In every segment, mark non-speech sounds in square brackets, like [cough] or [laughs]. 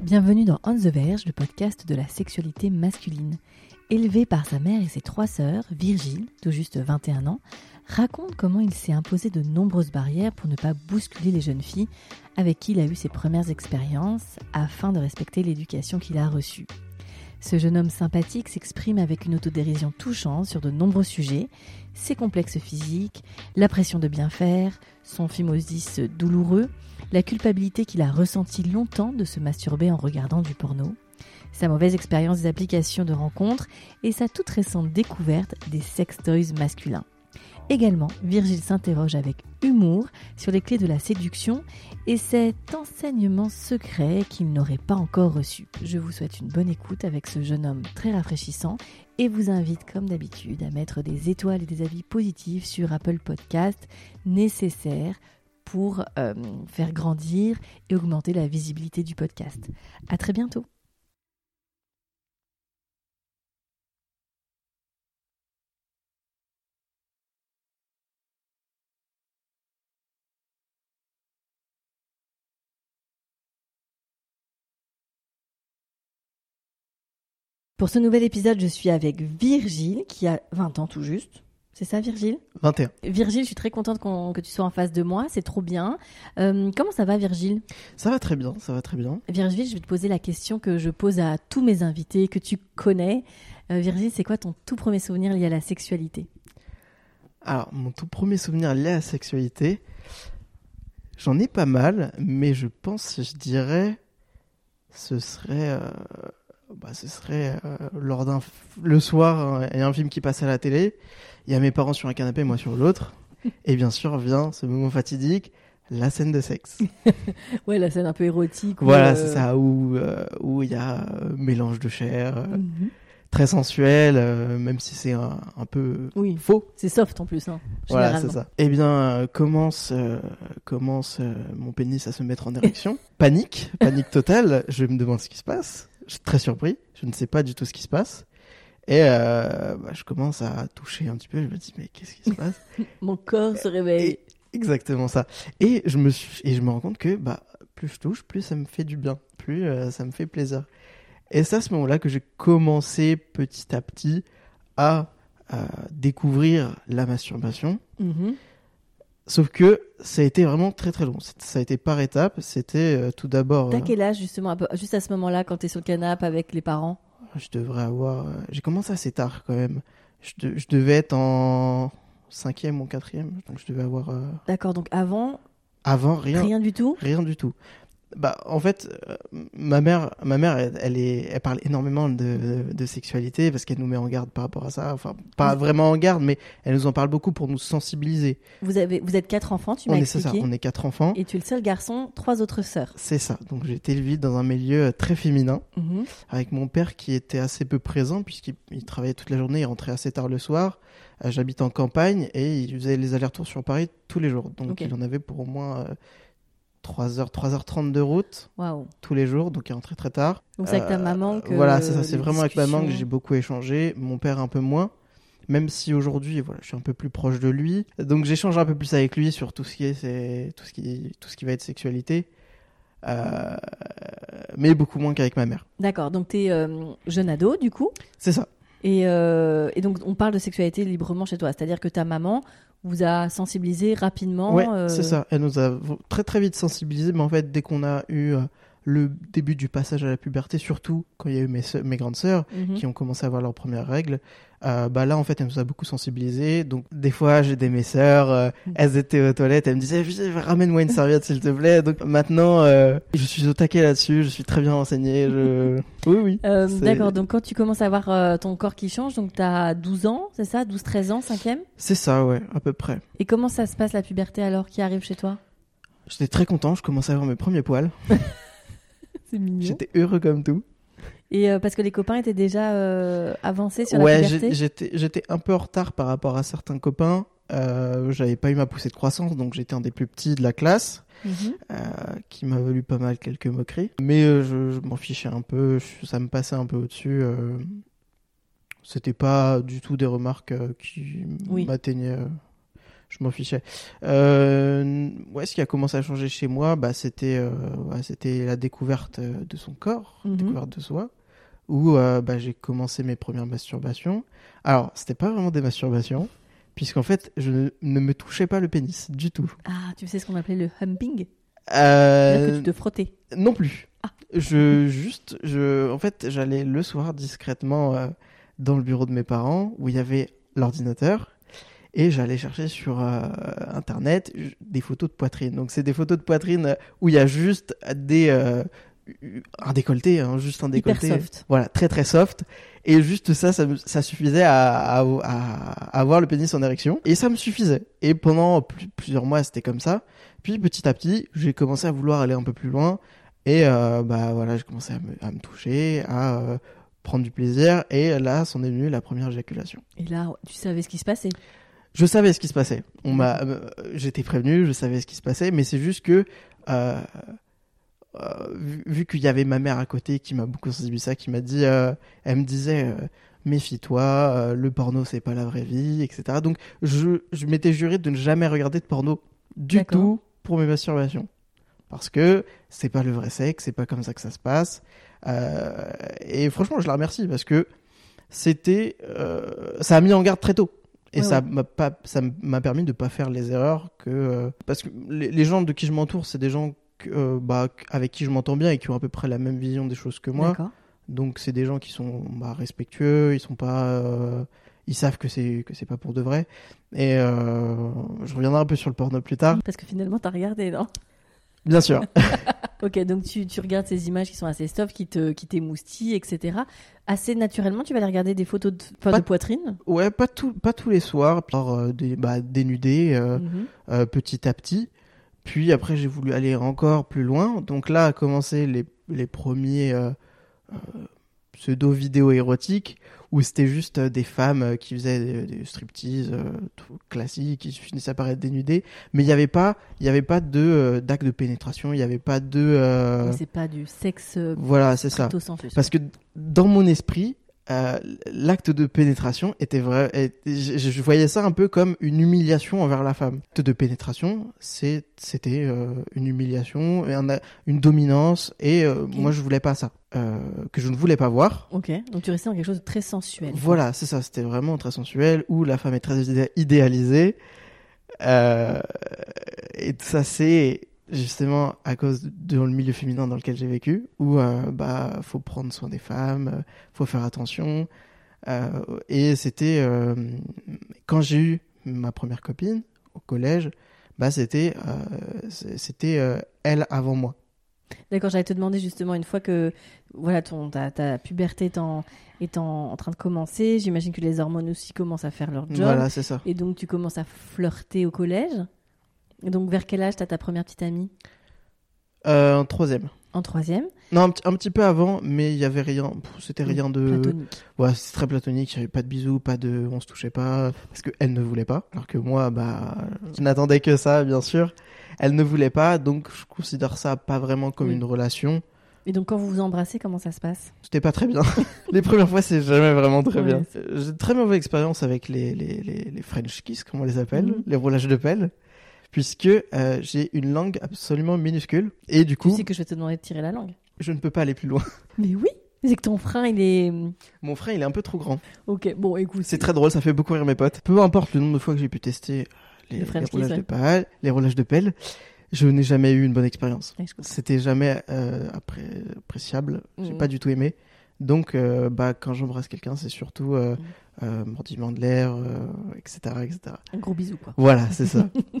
Bienvenue dans On the Verge, le podcast de la sexualité masculine. Élevé par sa mère et ses trois sœurs, Virgile, tout juste 21 ans, raconte comment il s'est imposé de nombreuses barrières pour ne pas bousculer les jeunes filles avec qui il a eu ses premières expériences afin de respecter l'éducation qu'il a reçue. Ce jeune homme sympathique s'exprime avec une autodérision touchante sur de nombreux sujets, ses complexes physiques, la pression de bien faire, son phimosis douloureux, la culpabilité qu'il a ressentie longtemps de se masturber en regardant du porno, sa mauvaise expérience des applications de rencontres et sa toute récente découverte des sex toys masculins. Également, Virgile s'interroge avec humour sur les clés de la séduction et cet enseignement secret qu'il n'aurait pas encore reçu. Je vous souhaite une bonne écoute avec ce jeune homme très rafraîchissant et vous invite comme d'habitude à mettre des étoiles et des avis positifs sur Apple Podcast nécessaires pour euh, faire grandir et augmenter la visibilité du podcast. À très bientôt. Pour ce nouvel épisode, je suis avec Virgile qui a 20 ans tout juste. C'est ça Virgile? 21. Virgile, je suis très contente que tu sois en face de moi, c'est trop bien. Euh, comment ça va Virgile? Ça va très bien, ça va très bien. Virgile, je vais te poser la question que je pose à tous mes invités que tu connais. Euh, Virgile, c'est quoi ton tout premier souvenir lié à la sexualité? Alors, mon tout premier souvenir lié à la sexualité, j'en ai pas mal, mais je pense, je dirais, ce serait, euh, bah, ce serait euh, lors d'un, le soir, il y a un film qui passe à la télé, il y a mes parents sur un canapé, moi sur l'autre, et bien sûr vient ce moment fatidique, la scène de sexe. [laughs] Ouais, la scène un peu érotique. où, Voilà, euh, c'est ça, où euh, où il y a euh, mélange de chair, euh, Mhm. très sensuel, même si c'est un, un peu Oui, faux. c'est soft en plus. Hein, Voilà, c'est ça. Eh bien, commence, commence mon pénis à se mettre en érection. [laughs] panique, panique totale. Je me demande ce qui se passe. Je suis très surpris. Je ne sais pas du tout ce qui se passe. Et euh, bah, je commence à toucher un petit peu. Je me dis, mais qu'est-ce qui se passe? [laughs] Mon corps se réveille. Et- Exactement ça. Et je me suis, et je me rends compte que bah plus je touche, plus ça me fait du bien, plus euh, ça me fait plaisir. Et c'est à ce moment-là que j'ai commencé petit à petit à euh, découvrir la masturbation. Mhm. Sauf que ça a été vraiment très très long. Ça a été par étapes. C'était euh, tout d'abord. T'as quel âge justement, peu- juste à ce moment-là, quand t'es sur le canapé avec les parents? Je devrais avoir. euh, J'ai commencé assez tard quand même. Je, de- je devais être en cinquième ou quatrième. Donc je devais avoir. euh, D'accord, donc avant, Avant rien. rien du tout? Rien du tout. Bah, en fait, euh, ma mère, ma mère, elle, elle est, elle parle énormément de, de, de sexualité parce qu'elle nous met en garde par rapport à ça. Enfin, pas vraiment en garde, mais elle nous en parle beaucoup pour nous sensibiliser. vous, avez, vous êtes quatre enfants, tu m'as c'est ça, expliqué. on est quatre enfants. Et tu es le seul garçon, trois autres sœurs. C'est ça. Donc j'ai été élevé dans un milieu euh, très féminin, Mhm. avec mon père qui était assez peu présent puisqu'il il travaillait toute la journée, il rentrait assez tard le soir. Euh, J'habite en campagne et il faisait les allers-retours sur Paris tous les jours. Donc Ok. il en avait pour au moins euh, 3h, 3h30 de route tous les jours, donc il rentrait très tard. Donc c'est avec ta Euh, maman que. Voilà, c'est ça, c'est vraiment avec maman que j'ai beaucoup échangé, mon père un peu moins. Même si aujourd'hui, voilà, je suis un peu plus proche de lui, donc j'échange un peu plus avec lui sur tout ce qui est, tout ce qui, tout ce qui va être sexualité, Euh, mais beaucoup moins qu'avec ma mère. D'accord, donc t'es euh, jeune ado du coup? C'est ça. Et, euh, et donc on parle de sexualité librement chez toi. C'est-à-dire que ta maman vous a sensibilisé rapidement. Ouais, euh, c'est ça. Elle nous a très très vite sensibilisés, mais en fait, dès qu'on a eu euh, le début du passage à la puberté, surtout quand il y a eu mes grandes sœurs, mhm. qui ont commencé à avoir leurs premières règles, euh, bah là en fait elle nous a beaucoup sensibilisés. Donc des fois j'ai des mes sœurs, euh, elles étaient aux toilettes, elles me disaient Viens, ramène-moi une serviette s'il te plaît. Donc maintenant euh, je suis au taquet là-dessus, je suis très bien renseigné. Je... [laughs] Oui oui. D'accord, donc quand tu commences à avoir ton corps qui change, donc tu as 12 ans, c'est ça? 12-13 ans, 5e C'est ça ouais, à peu près. Et comment ça se passe la puberté alors qui arrive chez toi? J'étais très content, je commençais à avoir mes premiers poils. [laughs] C'est mignon. J'étais heureux comme tout. Et euh, parce que les copains étaient déjà euh, avancés sur ouais, la puberté. j'étais j'étais un peu en retard par rapport à certains copains. Euh, J'avais pas eu ma poussée de croissance, donc j'étais un des plus petits de la classe, Mhm. qui m'a valu pas mal quelques moqueries. Mais je, je m'en fichais un peu, je- ça me passait un peu au-dessus. C'était pas du tout des remarques qui Oui. m'atteignaient. je m'en fichais. Euh, ouais, ce qui a commencé à changer chez moi, bah, c'était euh, ouais, c'était la découverte de son corps, Mhm. découverte de soi, où euh, bah, j'ai commencé mes premières masturbations. Alors, c'était pas vraiment des masturbations, puisqu'en fait, je ne, ne me touchais pas le pénis du tout. Ah, tu sais ce qu'on appelait le humping? Euh, que tu te frottais. Non plus. Ah. Je juste, je, en fait, j'allais le soir discrètement euh, dans le bureau de mes parents où il y avait l'ordinateur et j'allais chercher sur euh, internet des photos de poitrine. Donc c'est des photos de poitrine où il y a juste des un décolleté, hein, juste un décolleté. soft. Voilà, très très soft. Et juste ça, ça, suffisait à, à, à avoir le pénis en érection. Et ça me suffisait. Et pendant plus- plusieurs mois, c'était comme ça. Puis petit à petit, j'ai commencé à vouloir aller un peu plus loin. Et euh, bah voilà, j'ai commencé à me, à me toucher, à euh, prendre du plaisir. Et là, c'en est venu la première éjaculation. Et là, tu savais ce qui se passait? Je savais ce qui se passait. On m'a, euh, j'étais prévenu, je savais ce qui se passait, mais c'est juste que vu, vu qu'il y avait ma mère à côté qui m'a beaucoup sensibilisé, qui m'a dit, euh, elle me disait, euh, méfie-toi, euh, le porno c'est pas la vraie vie, etc. Donc je, je m'étais juré de ne jamais regarder de porno du tout pour mes masturbations, parce que c'est pas le vrai sexe, c'est pas comme ça que ça se passe. Euh, et franchement, je la remercie parce que c'était, euh, ça a mis en garde très tôt. Et Ouais, ça ouais. m'a pas, ça m'a permis de pas faire les erreurs que euh, parce que les, les gens de qui je m'entoure, c'est des gens euh, bah, avec qui je m'entends bien et qui ont à peu près la même vision des choses que moi. Donc c'est des gens qui sont bah, respectueux, ils sont pas, euh, ils savent que c'est que c'est pas pour de vrai. Et euh, je reviendrai un peu sur le porno plus tard, Parce que finalement, t'as regardé, non? Bien sûr. [laughs] [laughs] Ok, donc tu, tu regardes ces images qui sont assez soft, qui te qui t'émoustillent, etc. Assez naturellement, tu vas aller regarder des photos de, enfin, Pas- de poitrine? ouais, pas tout, pas tous les soirs, par euh, des bah, dénudés. euh, Mhm. euh, petit à petit. Puis après, j'ai voulu aller encore plus loin. Donc là, a commencé les, les premiers euh, euh, pseudo-vidéos érotiques où c'était juste euh, des femmes qui faisaient des, des striptease euh, tout classiques, qui finissaient par être dénudées. Mais il n'y avait pas, il y avait pas de d'acte de pénétration, il n'y avait pas de. C'est pas du sexe Voilà, c'est ça. Parce que dans mon esprit, euh, l'acte de pénétration était vrai. je, je voyais ça un peu comme une humiliation envers la femme. L'acte de pénétration, c'était euh, une humiliation, une dominance, et euh, moi je voulais pas ça, que je ne voulais pas voir. Ok, donc tu restais dans quelque chose de très sensuel. Voilà, c'est ça. C'était vraiment très sensuel, où la femme est très idé- idéalisée. Et ça, c'est justement à cause de le milieu féminin dans lequel j'ai vécu, où euh, bah faut prendre soin des femmes, euh, faut faire attention. Euh, et c'était euh, quand j'ai eu ma première copine au collège, bah c'était c'était elle avant moi. D'accord, j'allais te demander justement une fois que voilà ton ta, ta puberté étant étant en train de commencer, j'imagine que les hormones aussi commencent à faire leur job. Voilà, c'est ça. Et donc tu commences à flirter au collège. Et donc vers quel âge t'as ta première petite amie? Euh, en troisième. En troisième, Non, un, petit- un petit peu avant, mais il y avait rien. C'était rien de. platonique. Ouais, c'est très platonique, il n'y avait pas de bisous, pas de on se touchait pas, parce qu'elle ne voulait pas, alors que moi, bah, je n'attendais que ça, bien sûr. Elle ne voulait pas, donc je considère ça pas vraiment comme Oui. une relation. Et donc quand vous vous embrassez, comment ça se passe? C'était pas très bien. [laughs] les premières fois, c'est jamais vraiment très Ouais, bien. Euh, J'ai très mauvaise expérience avec les, les, les, les French kiss, comme on les appelle, Mhm. les roulages de pelle, puisque euh, j'ai une langue absolument minuscule, et du Tu coup, sais que je vais te demander de tirer la langue. je ne peux pas aller plus loin. [laughs] Mais oui C'est que ton frein, il est... Mon frein, il est un peu trop grand. Ok, bon, écoute. C'est très drôle, ça fait beaucoup rire mes potes. Peu importe le nombre de fois que j'ai pu tester les, Le les kiss, roulages de pelle, les roulages de pelle, je n'ai jamais eu une bonne expérience. C'était jamais euh, appré- appréciable. J'ai Mhm. pas du tout aimé. Donc, euh, bah, quand j'embrasse quelqu'un, c'est surtout euh, Mm. euh, mordiment de l'air, euh, etc., etc. Un gros bisou, quoi. Voilà, c'est ça. [laughs]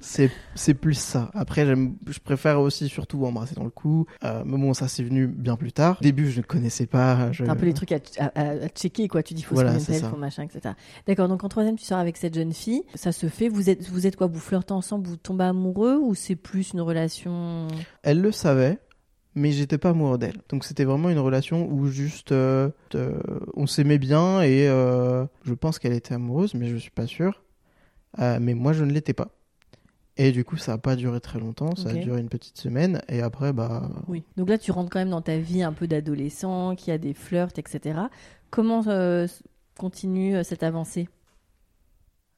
c'est plus ça. Après, je préfère aussi surtout embrasser dans le cou. Mais bon, ça c'est venu bien plus tard. Au début, je ne connaissais pas. Je... Un peu les trucs à, à- à- à checker, quoi. Tu dis, faut Voilà, se faut machin, etc. D'accord, donc en troisième, tu sors avec cette jeune fille. Ça se fait. Vous êtes, vous êtes quoi? Vous flirtez ensemble, vous tombez amoureux ou c'est plus une relation? Elle le savait, mais j'étais pas amoureux d'elle. Donc c'était vraiment une relation où juste euh, euh, on s'aimait bien et euh, je pense qu'elle était amoureuse, mais je suis pas sûr. Mais moi, je ne l'étais pas. Et du coup, ça a pas duré très longtemps. Ça a duré une petite semaine et après, bah, Oui. Donc là, tu rentres quand même dans ta vie un peu d'adolescent, qui a des flirts, etc. Comment continue cette avancée?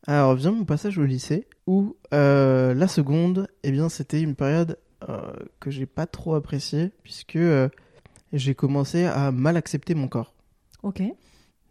Alors vient mon passage au lycée où la seconde, eh bien c'était une période que j'ai pas trop appréciée puisque euh, j'ai commencé à mal accepter mon corps. Ok.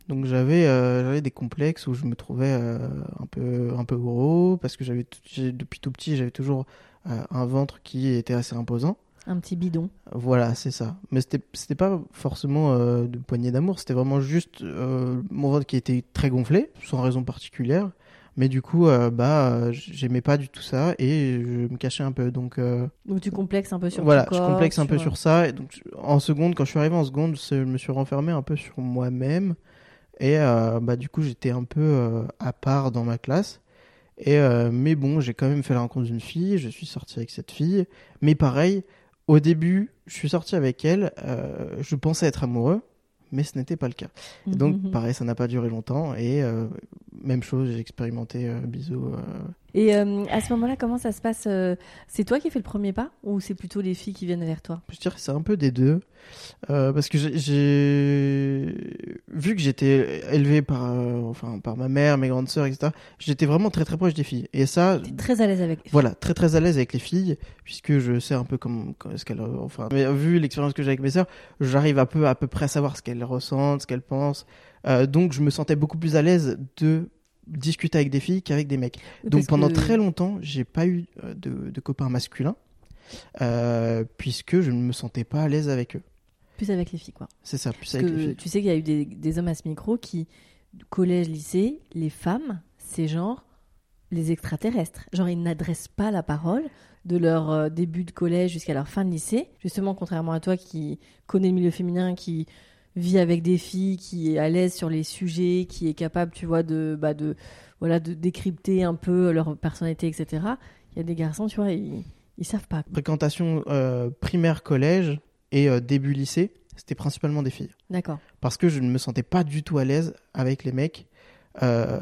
Donc j'avais euh, des complexes où je me trouvais euh, un peu un peu gros parce que j'avais depuis tout petit j'avais toujours euh, un ventre qui était assez imposant. Un petit bidon. Voilà, c'est ça. Mais c'était c'était pas forcément euh, de poignée d'amour, c'était vraiment juste euh, mon ventre qui était très gonflé, sans raison particulière. Mais du coup, euh, bah, euh, j'aimais pas du tout ça et je me cachais un peu. Donc euh, Donc tu complexes un peu sur voilà, ton je complexe un peu sur- ça. Et donc en seconde, quand je suis arrivé en seconde, je me suis renfermé un peu sur moi-même et euh, bah du coup j'étais un peu à part dans ma classe. Et mais bon, j'ai quand même fait la rencontre d'une fille. Je suis sorti avec cette fille. Mais pareil, au début, je suis sorti avec elle. je pensais être amoureux, mais ce n'était pas le cas. Mhm, Donc pareil, ça n'a pas duré longtemps. Et euh, même chose, j'ai expérimenté euh, bisous. euh, Et euh, à ce moment-là, comment ça se passe euh, C'est toi qui fais le premier pas ou c'est plutôt les filles qui viennent vers toi? Je dirais que c'est un peu des deux. Euh, parce que j'ai- vu que j'étais élevé par, euh, enfin, par ma mère, mes grandes sœurs, etc. J'étais vraiment très très proche des filles. Et ça, T'es très à l'aise avec. voilà, très très à l'aise avec les filles, puisque je sais un peu comme ce qu'elles, enfin, mais vu l'expérience que j'ai avec mes sœurs, j'arrive un peu à peu près à savoir ce qu'elles ressentent, ce qu'elles pensent. Donc je me sentais beaucoup plus à l'aise de discuter avec des filles qu'avec des mecs. Oui, Donc pendant que- très longtemps, j'ai pas eu euh, de, de copains masculins, euh, puisque je ne me sentais pas à l'aise avec eux. Plus avec les filles, quoi. C'est ça, plus Parce avec les que filles. tu sais qu'il y a eu des, des hommes à ce micro qui, collège, lycée, les femmes, c'est genre les extraterrestres. Genre, ils n'adressent pas la parole de leur euh, début de collège jusqu'à leur fin de lycée. Justement, contrairement à toi qui connais le milieu féminin, qui vit avec des filles, qui est à l'aise sur les sujets, qui est capable, tu vois, de, bah, de, voilà, de décrypter un peu leur personnalité, etc. Il y a des garçons, tu vois, ils, ils savent pas. Fréquentation euh, primaire, collège et euh, début lycée, c'était principalement des filles. D'accord. Parce que je ne me sentais pas du tout à l'aise avec les mecs. Euh,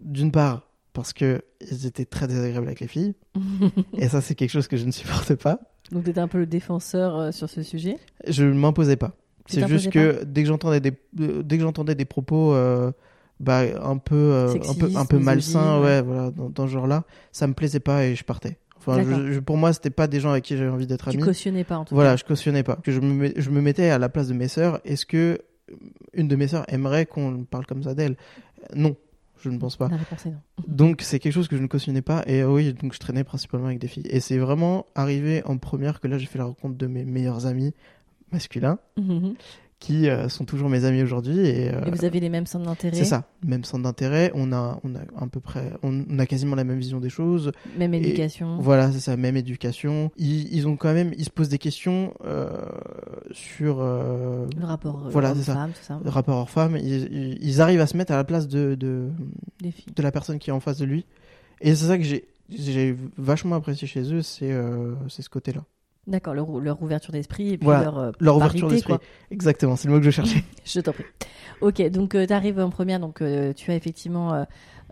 D'une part, parce que ils étaient très désagréables avec les filles. [laughs] et ça, c'est quelque chose que je ne supporte pas. Donc, tu étais un peu le défenseur euh, sur ce sujet? Je ne m'imposais pas. Tu C'est juste que dès que j'entendais des, euh, dès que j'entendais des propos euh, bah, un peu, euh, un peu, un peu malsains, ouais, voilà, dans, dans ce genre-là, ça me plaisait pas et je partais. Enfin, D'accord. je- je- pour moi, c'était pas des gens avec qui j'avais envie d'être Tu ami. cautionnais pas, en tout Voilà, cas. je cautionnais pas. Que je me, je me mettais à la place de mes sœurs. Est-ce que une de mes sœurs aimerait qu'on parle comme ça d'elle? Non, je ne pense pas. La réponse est non. Donc c'est quelque chose que je ne cautionnais pas. Et euh, oui, donc je traînais principalement avec des filles. Et c'est vraiment arrivé en première que là j'ai fait la rencontre de mes meilleurs amis masculins qui euh, sont toujours mes amis aujourd'hui. Et, euh, Et vous avez les mêmes centres d'intérêt c'est ça, même centre d'intérêt. On a, on a à peu près, on, on a quasiment la même vision des choses. Même Et éducation Voilà, c'est ça, même éducation. Ils, ils ont quand même, ils se posent des questions euh, sur Le rapport Voilà, homme-femme, tout ça. le rapport homme-femme. Ils, arrivent à se mettre à la place de, de, la personne qui est en face de lui. Et c'est ça que j'ai, j'ai vachement apprécié chez eux, c'est euh, c'est ce côté-là. D'accord, leur, leur ouverture d'esprit et puis Voilà, leur, euh, Leur ouverture d'esprit. Exactement, c'est le mot que je cherchais. [laughs] Je t'en prie. Ok, donc tu arrives en première, donc euh, tu as effectivement euh,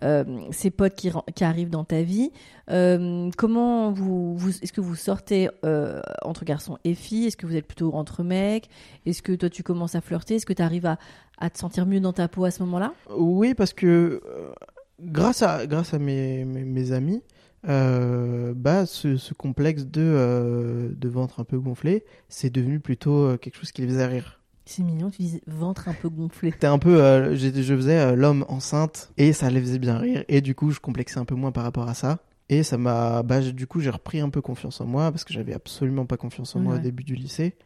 euh, ces potes qui, arrivent dans ta vie. Euh, comment vous, vous est-ce que vous sortez euh, entre garçons et filles? Est-ce que vous êtes plutôt entre mecs? Est-ce que toi tu commences à flirter? Est-ce que tu arrives à, à te sentir mieux dans ta peau à ce moment-là? Oui, parce que euh, grâce à, grâce à mes, mes, mes amis, euh, bah, ce, ce complexe de, euh, de ventre un peu gonflé, c'est devenu plutôt euh, quelque chose qui les faisait rire. C'est mignon, tu dis ventre un peu gonflé. Un peu, euh, je faisais l'homme enceinte et ça les faisait bien rire. Et du coup, je complexais un peu moins par rapport à ça. Et ça m'a, bah, du coup, j'ai repris un peu confiance en moi parce que j'avais absolument pas confiance en moi au début du lycée.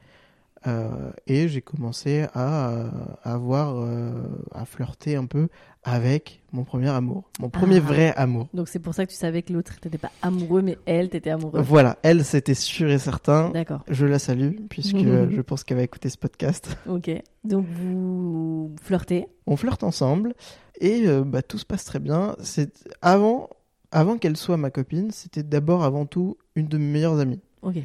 Euh, et j'ai commencé à, euh, avoir, euh, à flirter un peu avec mon premier amour, mon premier Ah. vrai amour. Donc c'est pour ça que tu savais que l'autre t'étais pas amoureux, mais elle t'était amoureux. Voilà, elle, c'était sûr et certain. D'accord. Je la salue, puisque euh, [laughs] je pense qu'elle va écouter ce podcast. Ok. Donc vous flirtez? On flirte ensemble et euh, bah, tout se passe très bien. C'est avant, avant qu'elle soit ma copine, c'était d'abord avant tout une de mes meilleures amies. Ok.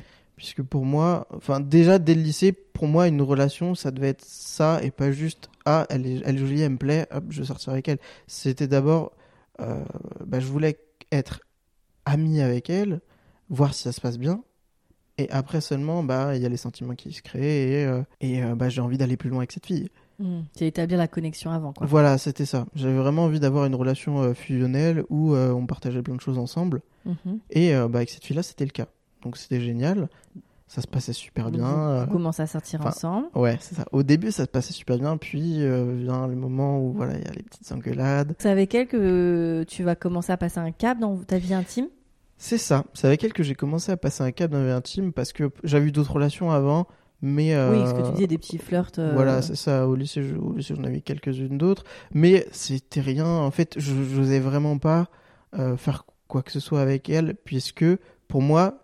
Puisque pour moi, enfin déjà dès le lycée, pour moi une relation, ça devait être ça et pas juste ah elle est, elle est jolie, elle me plaît, hop je sortirai avec elle. C'était d'abord, euh, bah, je voulais être ami avec elle, voir si ça se passe bien. Et après seulement, bah il y a les sentiments qui se créent et, euh, et euh, bah, j'ai envie d'aller plus loin avec cette fille. Hmm. Tu as établi la connexion avant, quoi. Voilà, c'était ça. J'avais vraiment envie d'avoir une relation fusionnelle où on partageait plein de choses ensemble. Mhm. Et bah, avec cette fille-là, c'était le cas. Donc c'était génial. Ça se passait super Donc, bien. Vous, euh, vous commencez à sortir enfin, ensemble. Ouais, c'est ça. Au début, ça se passait super bien. Puis euh, vient le moment où voilà, il y a les petites engueulades. C'est avec elle que tu vas commencer à passer un cap dans ta vie intime? C'est ça. C'est avec elle que j'ai commencé à passer un cap dans la vie intime parce que j'avais eu d'autres relations avant. Mais euh, Oui, ce que tu disais, des petits flirts. euh, Voilà, c'est ça. Au lycée, je- au lycée, j'en avais quelques-unes d'autres, mais c'était rien. En fait, je n'osais vraiment pas euh, faire quoi que ce soit avec elle, puisque pour moi,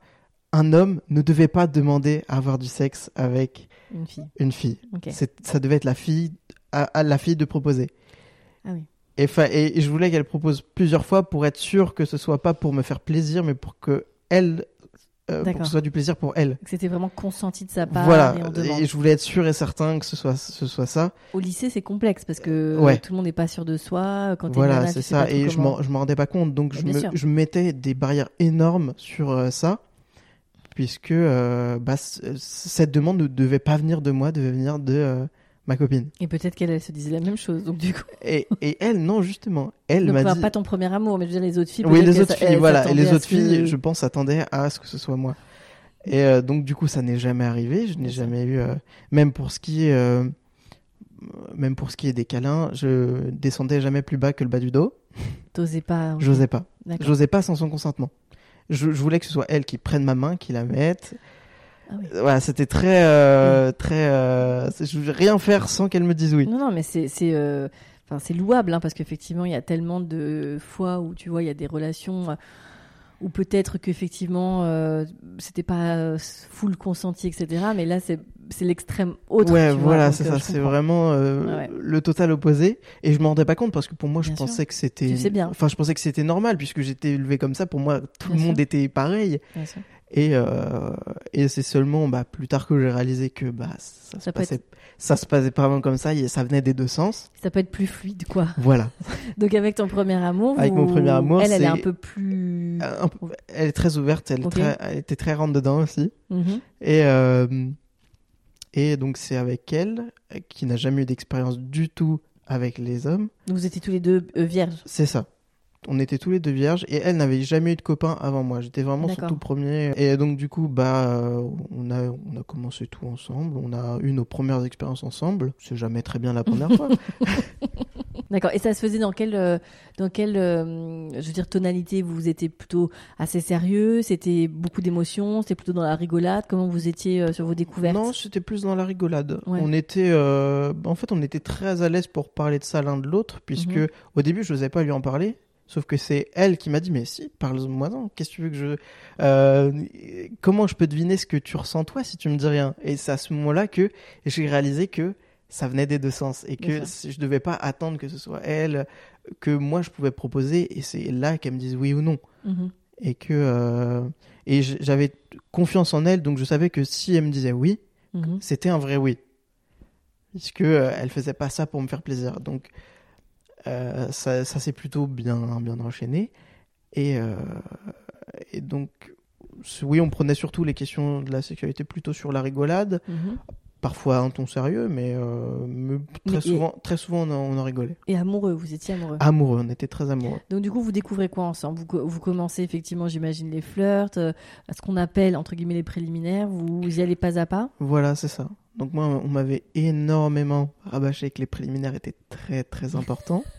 un homme ne devait pas demander à avoir du sexe avec une fille. une fille. Ok. C'est- Ça devait être la fille, à, à la fille de proposer. Ah oui. Et, je voulais qu'elle propose plusieurs fois pour être sûr que ce soit pas pour me faire plaisir, mais pour que elle, euh, pour que ce soit du plaisir pour elle. C'était vraiment consenti de sa part. Voilà, et je voulais être sûr et certain que ce soit, ce soit ça. Au lycée, c'est complexe parce que Ouais. tout le monde n'est pas sûr de soi. Quand Voilà, c'est ça. Et je m'en, rendais pas compte. Donc, Bah, je me, je mettais des barrières énormes sur euh, ça. Puisque euh, bah, c- cette demande ne devait pas venir de moi, devait venir de euh, ma copine. Et peut-être qu'elle elle se disait la même chose. Donc du coup, Et, et elle, non, justement. Elle m'a enfin, dit. pas ton premier amour, mais je veux dire les autres filles. Oui, les autres filles, voilà. Et les autres que- filles, je pense, s'attendaient à ce que ce soit moi. Et euh, donc, du coup, ça n'est jamais arrivé. Je n'ai jamais eu. euh, même pour ce qui est. euh, même pour ce qui est des câlins, je descendais jamais plus bas que le bas du dos. T'osais pas. ok. J'osais pas. J'osais pas sans son consentement. Je, je voulais que ce soit elle qui prenne ma main, qui la mette. Ah oui. Voilà, c'était très, euh, très. euh, je voulais rien faire sans qu'elle me dise oui. Non, non, mais c'est c'est euh, enfin c'est louable hein, parce qu'effectivement il y a tellement de fois où tu vois il y a des relations euh, où peut-être qu'effectivement euh, c'était pas euh, full consenti etc. Mais là c'est c'est l'extrême autre. ouais, voilà, c'est euh, ça. C'est vraiment euh, Ouais, le total opposé. Et je m'en rendais pas compte parce que pour moi, je Bien sûr. pensais que c'était. Tu sais bien. Enfin, je pensais que c'était normal puisque j'étais élevé comme ça. Pour moi, tout Bien le monde sûr. était pareil. Bien sûr. Et, euh, et c'est seulement bah, plus tard que j'ai réalisé que bah, ça, se Ça peut passait, ça se passait pas vraiment comme ça. et Ça venait des deux sens. Ça peut être plus fluide quoi. Voilà. [laughs] Donc avec ton premier amour. Avec mon premier amour, elle elle est un peu plus. Elle est très ouverte. Elle, est Ok. très, elle était très rentre dedans aussi. Mhm. Et, euh, et donc c'est avec elle, euh, qui n'a jamais eu d'expérience du tout avec les hommes. Donc vous étiez tous les deux euh, vierges. C'est ça. On était tous les deux vierges et elle n'avait jamais eu de copain avant moi. J'étais vraiment son tout premier. Et donc du coup, bah, euh, on a on a commencé tout ensemble. On a eu nos premières expériences ensemble. C'est jamais très bien la première fois. [laughs] [laughs] D'accord. Et ça se faisait dans quelle, euh, dans quelle, euh, je veux dire, tonalité? Vous étiez plutôt assez sérieux? C'était beaucoup d'émotions? C'était plutôt dans la rigolade? Comment vous étiez sur vos découvertes? Non, c'était plus dans la rigolade. Ouais. On était, euh, en fait, on était très à l'aise pour parler de ça l'un de l'autre, puisque Mhm. au début, je n'osais pas lui en parler. Sauf que c'est elle qui m'a dit, mais si, parle-moi-en. Qu'est-ce que tu veux que je, euh, comment je peux deviner ce que tu ressens toi si tu me dis rien? Et c'est à ce moment-là que j'ai réalisé que ça venait des deux sens et que je devais pas attendre que ce soit elle, que moi je pouvais proposer et c'est là qu'elle me dise oui ou non Mhm. et que euh, et j'avais confiance en elle donc je savais que si elle me disait oui Mhm. c'était un vrai oui puisque euh, elle faisait pas ça pour me faire plaisir donc ça, ça s'est plutôt bien bien enchaîné et euh, et donc oui on prenait surtout les questions de la sexualité plutôt sur la rigolade Mhm. parfois un ton sérieux mais, euh, mais très Mais- souvent très souvent on en, on en rigolait Et amoureux, vous étiez amoureux? amoureux on était très amoureux Donc du coup, vous découvrez quoi ensemble? Vous, vous commencez effectivement, j'imagine, les flirts, euh, ce qu'on appelle entre guillemets les préliminaires. Vous y allez pas à pas? Voilà, c'est ça. Donc moi, on m'avait énormément rabâché que les préliminaires étaient très très importants. [laughs]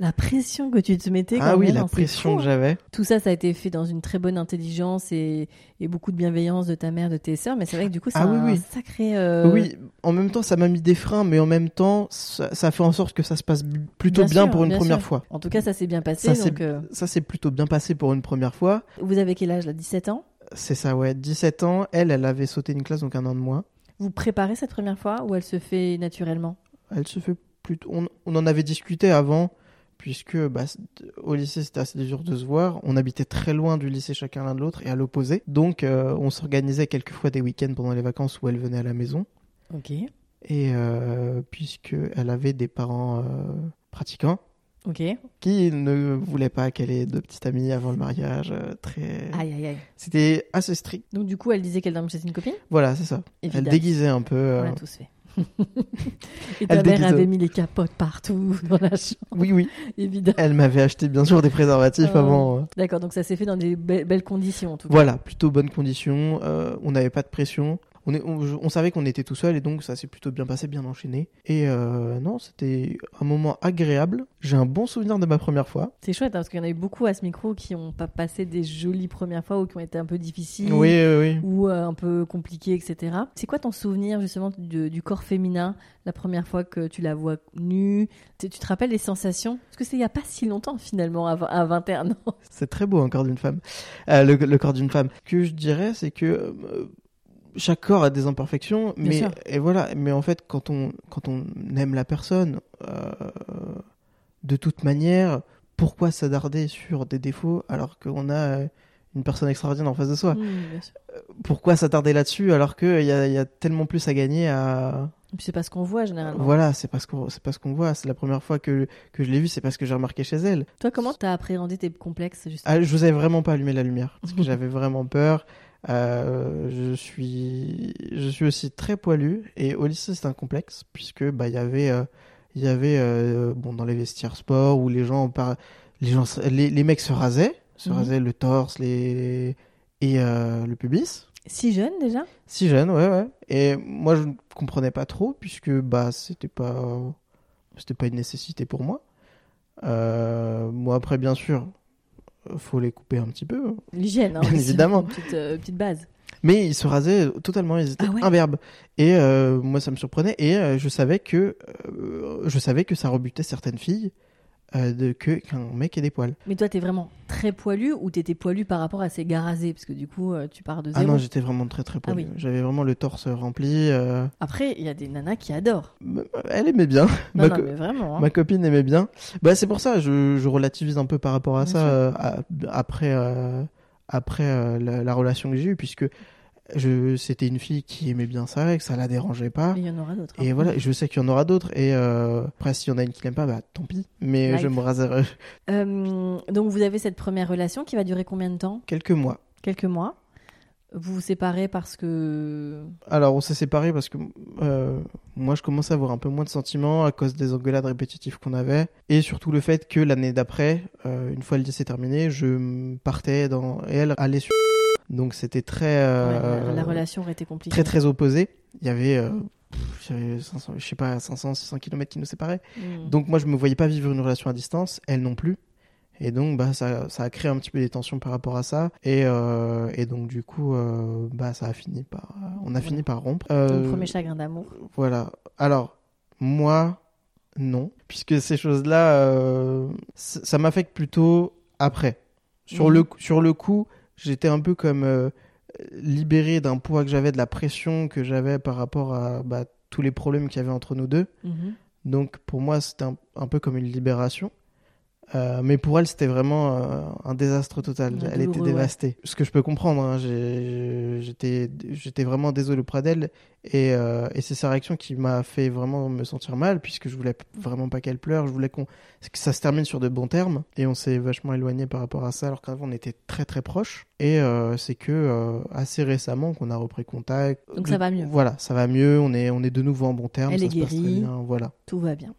La pression que tu te mettais. Ah quand oui, même, la hein, pression que hein. j'avais. Tout ça, ça a été fait dans une très bonne intelligence et, et beaucoup de bienveillance de ta mère, de tes sœurs. Mais c'est vrai que du coup, c'est Ah oui, un oui. sacré. euh, Oui, en même temps, ça m'a mis des freins, mais en même temps, ça, ça fait en sorte que ça se passe plutôt Bien bien, sûr, pour une bien première sûr. fois. En tout cas, ça s'est bien passé. Ça, donc, euh, Ça s'est plutôt bien passé pour une première fois. vous avez quel âge là? 17 ans? C'est ça, ouais. 17 ans, elle, elle avait sauté une classe, donc un an de moins. Vous préparez cette première fois ou elle se fait naturellement? Elle se fait plutôt. On, on en avait discuté avant, puisque bah, au lycée c'était assez dur de se voir. On habitait très loin du lycée chacun l'un de l'autre et à l'opposé. Donc euh, on s'organisait quelquefois des week-ends pendant les vacances où elle venait à la maison. Ok. Et euh, puisque elle avait des parents euh, pratiquants Qui ne voulaient pas qu'elle ait de petite amie avant le mariage. euh, très. Aïe, aïe, aïe. C'était assez strict. Donc, du coup, elle disait qu'elle dormait chez une copine? Voilà, c'est ça. Évidemment. Elle déguisait un peu. On euh, l'a tous fait. [laughs] et ta Elle mère avait mis les capotes partout [laughs] dans la chambre, Oui, oui. évidemment. Elle m'avait acheté bien sûr des préservatifs Oh. avant. euh, D'accord, donc ça s'est fait dans des be- belles conditions en tout cas. Voilà, plutôt bonnes conditions. euh, on n'avait pas de pression. On, est, on, je- on savait qu'on était tout seul et donc ça s'est plutôt bien passé, bien enchaîné. Et euh, non, c'était un moment agréable. J'ai un bon souvenir de ma première fois. C'est chouette hein, parce qu'il y en a eu beaucoup à ce micro qui ont pas passé des jolies premières fois ou qui ont été un peu difficiles. Oui, oui, oui. Ou euh, un peu compliquées, etc. C'est quoi ton souvenir justement du, du corps féminin la première fois que tu la vois nue? Tu, tu te rappelles les sensations? Parce que c'est il y a pas si longtemps finalement, à, à 21 ans. C'est très beau un corps d'une femme. Euh, le, le corps d'une femme. Ce que je dirais, c'est que chaque corps a des imperfections, Bien mais sûr. et voilà. Mais en fait, quand on quand on aime la personne, euh, de toute manière, pourquoi s'adarder sur des défauts alors qu'on a euh, une personne extraordinaire en face de soi? Mmh, sûr. Pourquoi s'attarder là-dessus alors qu'il y y a tellement plus à gagner à c'est pas ce qu'on voit généralement. voilà, c'est parce qu'on c'est pas ce qu'on voit. C'est la première fois que que je l'ai vue, c'est parce que j'ai remarqué chez elle. Toi, comment t'as appréhendé tes complexes justement? Ah, je vous avais vraiment pas allumé la lumière parce que [laughs] j'avais vraiment peur. Euh, je suis, je suis aussi très poilu et au lycée c'est un complexe puisque bah il y avait, euh, il y avait euh, bon dans les vestiaires sport où les gens par, les gens, les, les mecs se rasaient, se Mhm. rasaient le torse, les et le pubis. Si jeune déjà? Si jeune, ouais, ouais. Et moi, je ne comprenais pas trop, puisque bah, c'était pas, c'était pas une nécessité pour moi. Moi, après, bien sûr, faut les couper un petit peu. L'hygiène, hein, Bien évidemment. Une petite, euh, petite base. Mais ils se rasaient totalement, ils étaient Ah ouais imberbes. Et euh, moi, ça me surprenait. Et euh, je savais que, je savais que ça rebutait certaines filles euh, de que qu'un mec ait des poils. Mais toi, t'es vraiment très poilu ou t'étais poilu par rapport à ces gars rasés? Parce que du coup, euh, tu pars de Ah zéro. non, j'étais vraiment très très poilu. oui. J'avais vraiment le torse rempli. euh, Après, il y a des nanas qui adorent. Elle aimait bien. Non, Ma non, co- mais vraiment. hein. Ma copine aimait bien. Bah, c'est pour ça, je, je relativise un peu par rapport à Bien ça sûr. euh, à- après, euh, après euh, la, la relation que j'ai eue, puisque je, c'était une fille qui aimait bien ça et que ça la dérangeait pas. Il y en aura d'autres. hein. Et voilà, je sais qu'il y en aura d'autres. Et euh, après, s'il y en a une qui l'aime pas, bah tant pis. Mais Life. je me raserai Euh, donc, vous avez cette première relation qui va durer combien de temps? Quelques mois. Quelques mois. Vous vous séparez parce que. Alors, on s'est séparés parce que euh, moi, je commençais à avoir un peu moins de sentiments à cause des engueulades répétitives qu'on avait. Et surtout le fait que l'année d'après, euh, une fois le lycée terminé, je partais dans... Et elle allait sur... Donc, c'était très... ouais, euh, la, la relation aurait été compliquée. Très, très opposé. Il y avait... euh, pff, j'avais 500, je sais pas, 500, 600 km qui nous séparaient. Hmm. Donc, moi, je me voyais pas vivre une relation à distance. Elle non plus. Et donc, bah, ça, ça a créé un petit peu des tensions par rapport à ça. Et, euh, et donc, du coup, euh, bah, ça a fini par... On a fini par rompre. Euh, premier chagrin d'amour. voilà. Alors, moi, non. Puisque ces choses-là, ça m'affecte plutôt après. Sur, Mhm. le, sur le coup, j'étais un peu comme euh, libéré d'un poids que j'avais, de la pression que j'avais par rapport à bah, tous les problèmes qu'il y avait entre nous deux. Mhm. Donc, pour moi, c'était un, un peu comme une libération. Euh, mais pour elle, c'était vraiment euh, un désastre total. Elle était ouais. dévastée. Ce que je peux comprendre, hein, j'étais vraiment désolé auprès d'elle. Et, euh, et c'est sa réaction qui m'a fait vraiment me sentir mal, puisque je voulais vraiment pas qu'elle pleure. Je voulais qu'on que ça se termine sur de bons termes. Et on s'est vachement éloigné par rapport à ça, alors qu'avant, on était très très proches. Et c'est que assez récemment qu'on a repris contact. Donc ça va mieux. Voilà, ça va mieux. On est, on est de nouveau en bons termes. Elle ça est guérie. bien, Voilà. Tout va bien.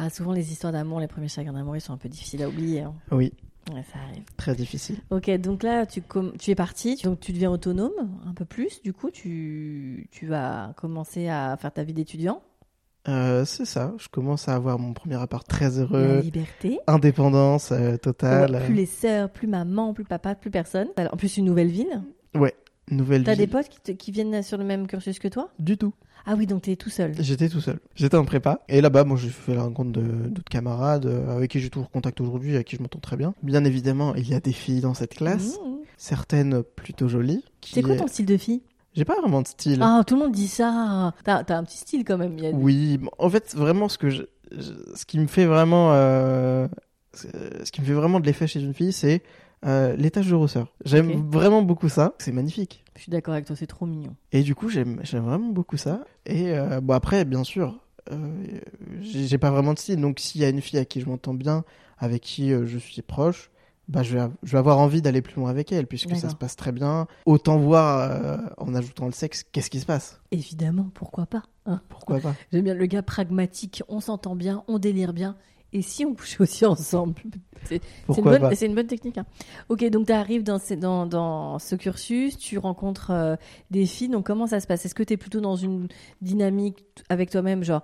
Ah, souvent, les histoires d'amour, les premiers chagrins d'amour, ils sont un peu difficiles à oublier. hein. Oui, Ouais, ça arrive. très difficile. Ok, donc là, tu, es parti, donc tu deviens autonome un peu plus. Du coup, tu, tu vas commencer à faire ta vie d'étudiant? Euh, c'est ça, je commence à avoir mon premier appart très La heureux, liberté. indépendance euh, totale. plus les sœurs, plus maman, plus papa, plus personne. En plus, une nouvelle ville. Ouais, nouvelle T'as vie. des potes qui, te- qui viennent sur le même cursus que toi? Du tout. Ah oui, donc t'es tout seul. J'étais tout seul. J'étais en prépa. Et là-bas, moi, j'ai fait la rencontre de- d'autres camarades euh, avec qui j'ai toujours contact aujourd'hui, avec qui je m'entends très bien. Bien évidemment, il y a des filles dans cette classe, Mmh. certaines plutôt jolies. qui- C'est quoi ton style de fille? J'ai pas vraiment de style. Ah, tout le monde dit ça. T'as t'as un petit style quand même. il y a des- Oui, bon, en fait, vraiment, ce que je, je- ce qui me fait vraiment, euh, ce ce qui me fait vraiment de l'effet chez une fille, c'est euh, les taches de rousseur. J'aime vraiment beaucoup ça. C'est magnifique. Je suis d'accord avec toi, c'est trop mignon. Et du coup, j'aime, vraiment beaucoup ça. Et euh, bon, après, bien sûr, euh, j'ai pas vraiment de style. Donc, s'il y a une fille à qui je m'entends bien, avec qui euh, je suis proche, bah, je vais, je vais avoir envie d'aller plus loin avec elle, puisque ça se passe très bien. Autant voir, en ajoutant le sexe, qu'est-ce qui se passe. Évidemment, pourquoi pas hein. Pourquoi pas J'aime bien le gars pragmatique, on s'entend bien, on délire bien. Et si on couchait aussi ensemble C'est une, une bonne technique. hein. Ok, donc tu arrives dans, ces- dans, dans ce cursus, tu rencontres euh, des filles, donc comment ça se passe? Est-ce que tu es plutôt dans une dynamique avec toi-même, genre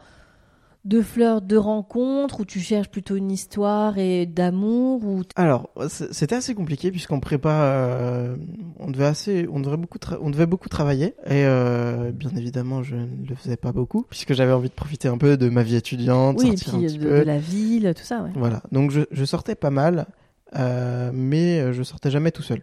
de fleurs, de rencontres, ou tu cherches plutôt une histoire et d'amour ou Alors, c'était assez compliqué puisqu'en prépa, euh, on devait assez, on devait beaucoup, on devait beaucoup travailler et euh, bien évidemment, je ne le faisais pas beaucoup puisque j'avais envie de profiter un peu de ma vie étudiante, Oui, et sortir puis un petit de, peu. de la ville, tout ça, ouais. Voilà. Donc je, je sortais pas mal, euh, mais je sortais jamais tout seul.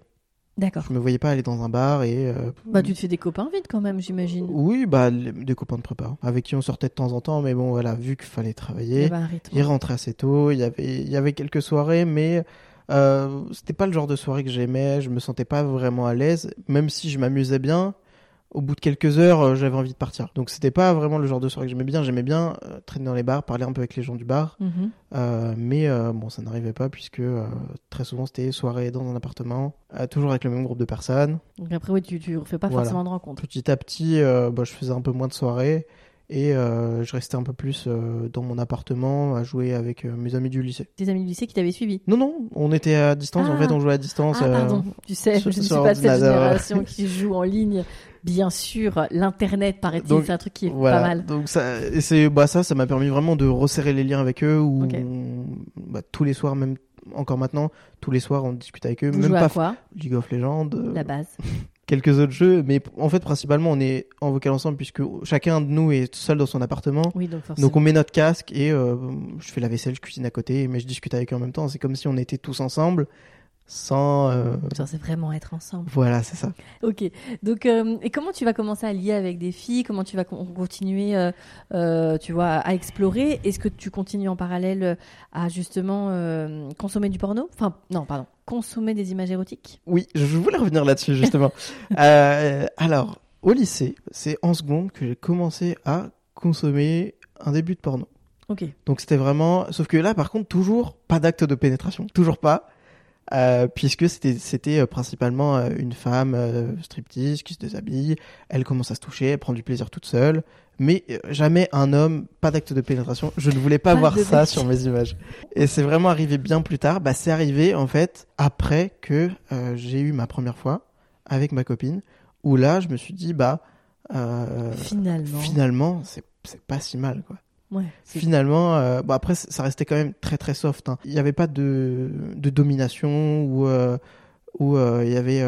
D'accord. Je me voyais pas aller dans un bar et. euh, Bah, tu te fais des copains vite quand même, j'imagine. Oui, bah les- des copains de prépa avec qui on sortait de temps en temps, mais bon voilà, vu qu'il fallait travailler, un rythme. il rentrait assez tôt. Il y avait, il y avait quelques soirées, mais euh, c'était pas le genre de soirée que j'aimais. Je me sentais pas vraiment à l'aise, même si je m'amusais bien. Au bout de quelques heures, euh, j'avais envie de partir. Donc c'était pas vraiment le genre de soirée que j'aimais bien. J'aimais bien euh, traîner dans les bars, parler un peu avec les gens du bar. Mhm. Euh, mais bon, ça n'arrivait pas puisque très souvent c'était soirée dans un appartement, toujours avec le même groupe de personnes. Donc après, oui, tu, tu refais pas Voilà. forcément de rencontres. Petit à petit, bah, je faisais un peu moins de soirées et euh, je restais un peu plus euh, dans mon appartement à jouer avec euh, mes amis du lycée. Tes amis du lycée qui t'avaient suivi? Non, non, on était à distance. En Ah. fait, on jouait à distance. Ah, pardon, tu sais, je ne suis pas de cette génération qui joue en ligne. Bien sûr, l'internet, paraît-il, c'est un truc qui est voilà. pas mal. Donc ça, c'est bah ça, ça m'a permis vraiment de resserrer les liens avec eux. Où bah, tous les soirs, même encore maintenant, tous les soirs, on discute avec eux. Vous même pas à quoi? League of Legends. euh, La base. [laughs] quelques autres jeux, mais en fait principalement on est en vocal ensemble puisque chacun de nous est seul dans son appartement. Oui, donc forcément. Donc on met notre casque et euh, je fais la vaisselle, je cuisine à côté, mais je discute avec eux en même temps. C'est comme si on était tous ensemble, sans. euh, Genre, c'est vraiment être ensemble. Voilà, c'est ça. Ok. Donc, euh, et comment tu vas commencer à lier avec des filles? Comment tu vas con- continuer, euh, euh, tu vois, à explorer? Est-ce que tu continues en parallèle à justement consommer du porno? Enfin, non, pardon, consommer des images érotiques? Oui, je voulais revenir là-dessus justement. [laughs] Alors, au lycée, c'est en seconde que j'ai commencé à consommer un début de porno. Ok. Donc c'était vraiment, sauf que là par contre toujours pas d'acte de pénétration, toujours pas, euh, puisque c'était c'était euh, principalement euh, une femme euh, striptease qui se déshabille, elle commence à se toucher, elle prend du plaisir toute seule, mais jamais un homme, pas d'acte de pénétration. Je ne voulais pas, Pas voir ça sur mes images. Et c'est vraiment arrivé bien plus tard. Bah c'est arrivé en fait après que euh, j'ai eu ma première fois avec ma copine, où là je me suis dit bah euh, Finalement. finalement c'est c'est pas si mal quoi. Ouais. Finalement, euh, bon après ça restait quand même très très soft. hein. Il n'y avait pas de, de domination ou euh, où euh, il y avait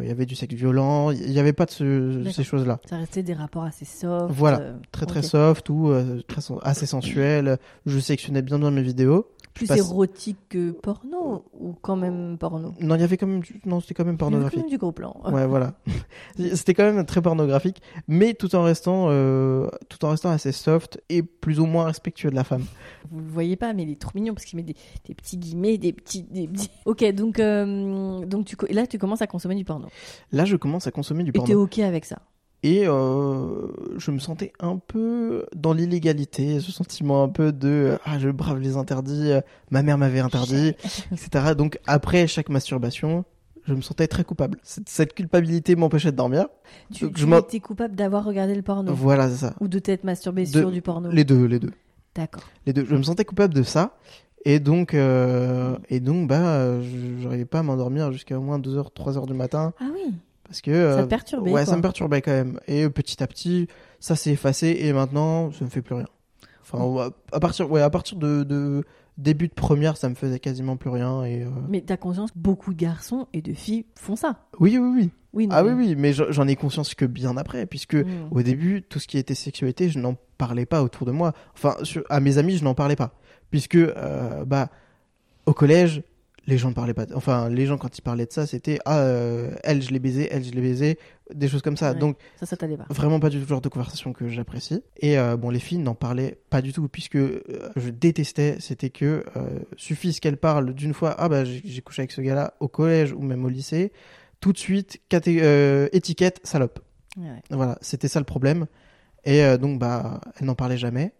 il y avait du sexe violent. Il n'y avait pas de ce- ces choses-là. Ça restait des rapports assez soft. Voilà. Très très soft ou très assez sensuel. Je sélectionnais bien dans mes vidéos. Plus passe- érotique que porno ou quand même porno? Non, il y avait quand même du... non c'était quand même quand pornographique. même du gros plan. Ouais, voilà. [laughs] [laughs] C'était quand même très pornographique, mais tout en restant, euh, tout en restant assez soft et plus ou moins respectueux de la femme. Vous le voyez pas, mais il est trop mignon parce qu'il met des, des petits guillemets, des petits, des petits. [laughs] Ok, donc euh, donc tu co- et là tu commences à consommer du porno? Là, je commence à consommer du Et t'es porno. ok avec ça? Et euh, je me sentais un peu dans l'illégalité, ce sentiment un peu de ah je brave les interdits, ma mère m'avait interdit, [laughs] etc. Donc après chaque masturbation, je me sentais très coupable. Cette, cette culpabilité m'empêchait de dormir. Tu, Donc, tu je étais coupable d'avoir regardé le porno Voilà, c'est ça. ou de t'être masturbé De- sur du porno. Les deux, les deux. D'accord. Les deux. Je me sentais coupable de ça. Et donc, euh, et donc bah, je n'arrivais pas à m'endormir jusqu'à au moins 2h, 3h du matin. Ah oui. Parce que, euh, Ça te perturbait, Ouais, quoi. ça me perturbait quand même. Et euh, petit à petit, ça s'est effacé et maintenant, ça me fait plus rien. Enfin, à partir, ouais, à partir de, de début de première, ça me faisait quasiment plus rien. Et, euh, Mais t'as conscience que beaucoup de garçons et de filles font ça. Oui, oui, oui. Oui, non, Ah oui, oui, mais j'en ai conscience que bien après, puisque Mm. au début, tout ce qui était sexualité, je n'en parlais pas autour de moi. Enfin, sur- à mes amis, je n'en parlais pas. Puisque, euh, bah, au collège, les gens parlaient pas. Enfin, les gens, quand ils parlaient de ça, c'était Ah, euh, elle, je l'ai baisé, elle, je l'ai baisé, des choses comme ça. Ouais. Donc, Ça, ça pas. vraiment pas du tout le genre de conversation que j'apprécie. Et euh, bon, les filles n'en parlaient pas du tout, puisque euh, je détestais, c'était que suffise qu'elles parlent d'une fois, ah bah j'ai couché avec ce gars-là au collège ou même au lycée, tout de suite, étiquette, salope. Ouais, ouais. Voilà, c'était ça le problème. Et donc, bah, elles n'en parlaient jamais.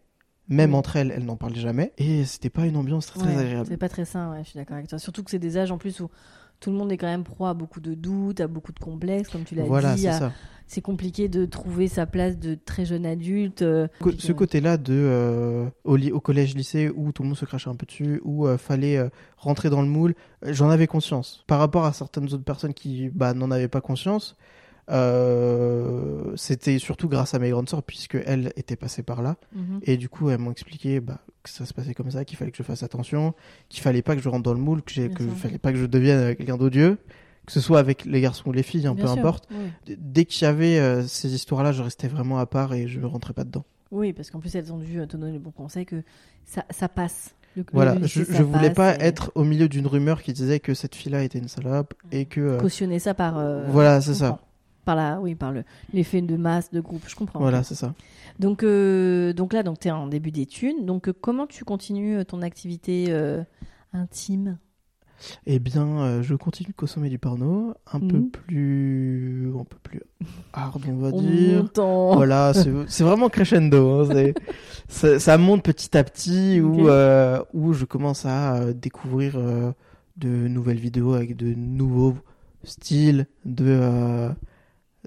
Même Oui. entre elles, elles n'en parlaient jamais. Et c'était pas une ambiance très, très Ouais, agréable. C'est pas très sain, ouais, je suis d'accord avec toi. Surtout que c'est des âges en plus où tout le monde est quand même proie à beaucoup de doutes, à beaucoup de complexes, comme tu l'as Voilà, dit. c'est à- ça. C'est compliqué de trouver sa place de très jeune adulte. euh, ce ouais. côté-là de euh, au, ly- au collège lycée où tout le monde se crachait un peu dessus où euh, fallait euh, rentrer dans le moule j'en avais conscience par rapport à certaines autres personnes qui bah, n'en avaient pas conscience euh, c'était surtout grâce à mes grandes sœurs puisque elles étaient passées par là Mhm. et du coup elles m'ont expliqué bah, que ça se passait comme ça qu'il fallait que je fasse attention qu'il fallait pas que je rentre dans le moule que que fallait pas que je devienne euh, quelqu'un d'odieux que ce soit avec les garçons ou les filles hein, peu sûr, importe oui. Dès qu'il y avait euh, ces histoires là je restais vraiment à part et je ne rentrais pas dedans Oui, parce qu'en plus, elles ont dû te donner le bon conseil que ça, ça passe. Le- Voilà, le je, je voulais pas et être au milieu d'une rumeur qui disait que cette fille-là était une salope et que. euh, Cautionner ça par. Voilà, c'est ça. Par la, oui, par le l'effet de masse, de groupe, je comprends. Voilà, c'est ça. Donc, euh, donc là, donc tu es en début d'études. Donc, euh, comment tu continues euh, ton activité euh, intime? Eh bien, euh, je continue de consommer du porno, un peu Mhm. plus. un peu plus hard, on va On dire. Voilà, c'est vraiment crescendo. hein, ça, ça monte petit à petit où, euh, où je commence à découvrir euh, de nouvelles vidéos avec de nouveaux styles de,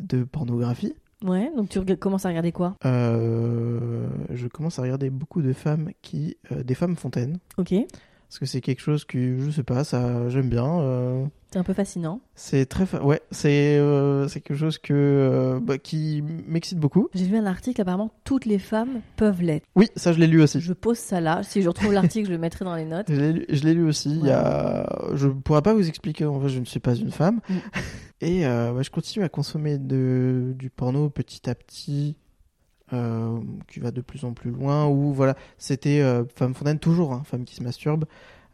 de pornographie. Ouais, donc tu commences à regarder quoi? Euh, je commence à regarder beaucoup de femmes qui. euh, des femmes fontaines. Ok, Parce que c'est quelque chose que, je sais pas, ça j'aime bien. euh, c'est un peu fascinant. c'est très. fa- Ouais, c'est euh, quelque chose que, euh, bah, qui m'excite beaucoup. J'ai lu un article, apparemment, toutes les femmes peuvent l'être. Oui, ça je l'ai lu aussi. Je pose ça là. Si je retrouve l'article, je le mettrai dans les notes. Je l'ai lu, aussi. Il y a... Je pourrais pas vous expliquer, en fait, je ne suis pas une femme. Mm. [laughs] Et euh, ouais, je continue à consommer de, du porno petit à petit, euh, qui va de plus en plus loin. Où voilà, c'était euh, femme fontaine, toujours, hein, femme qui se masturbe,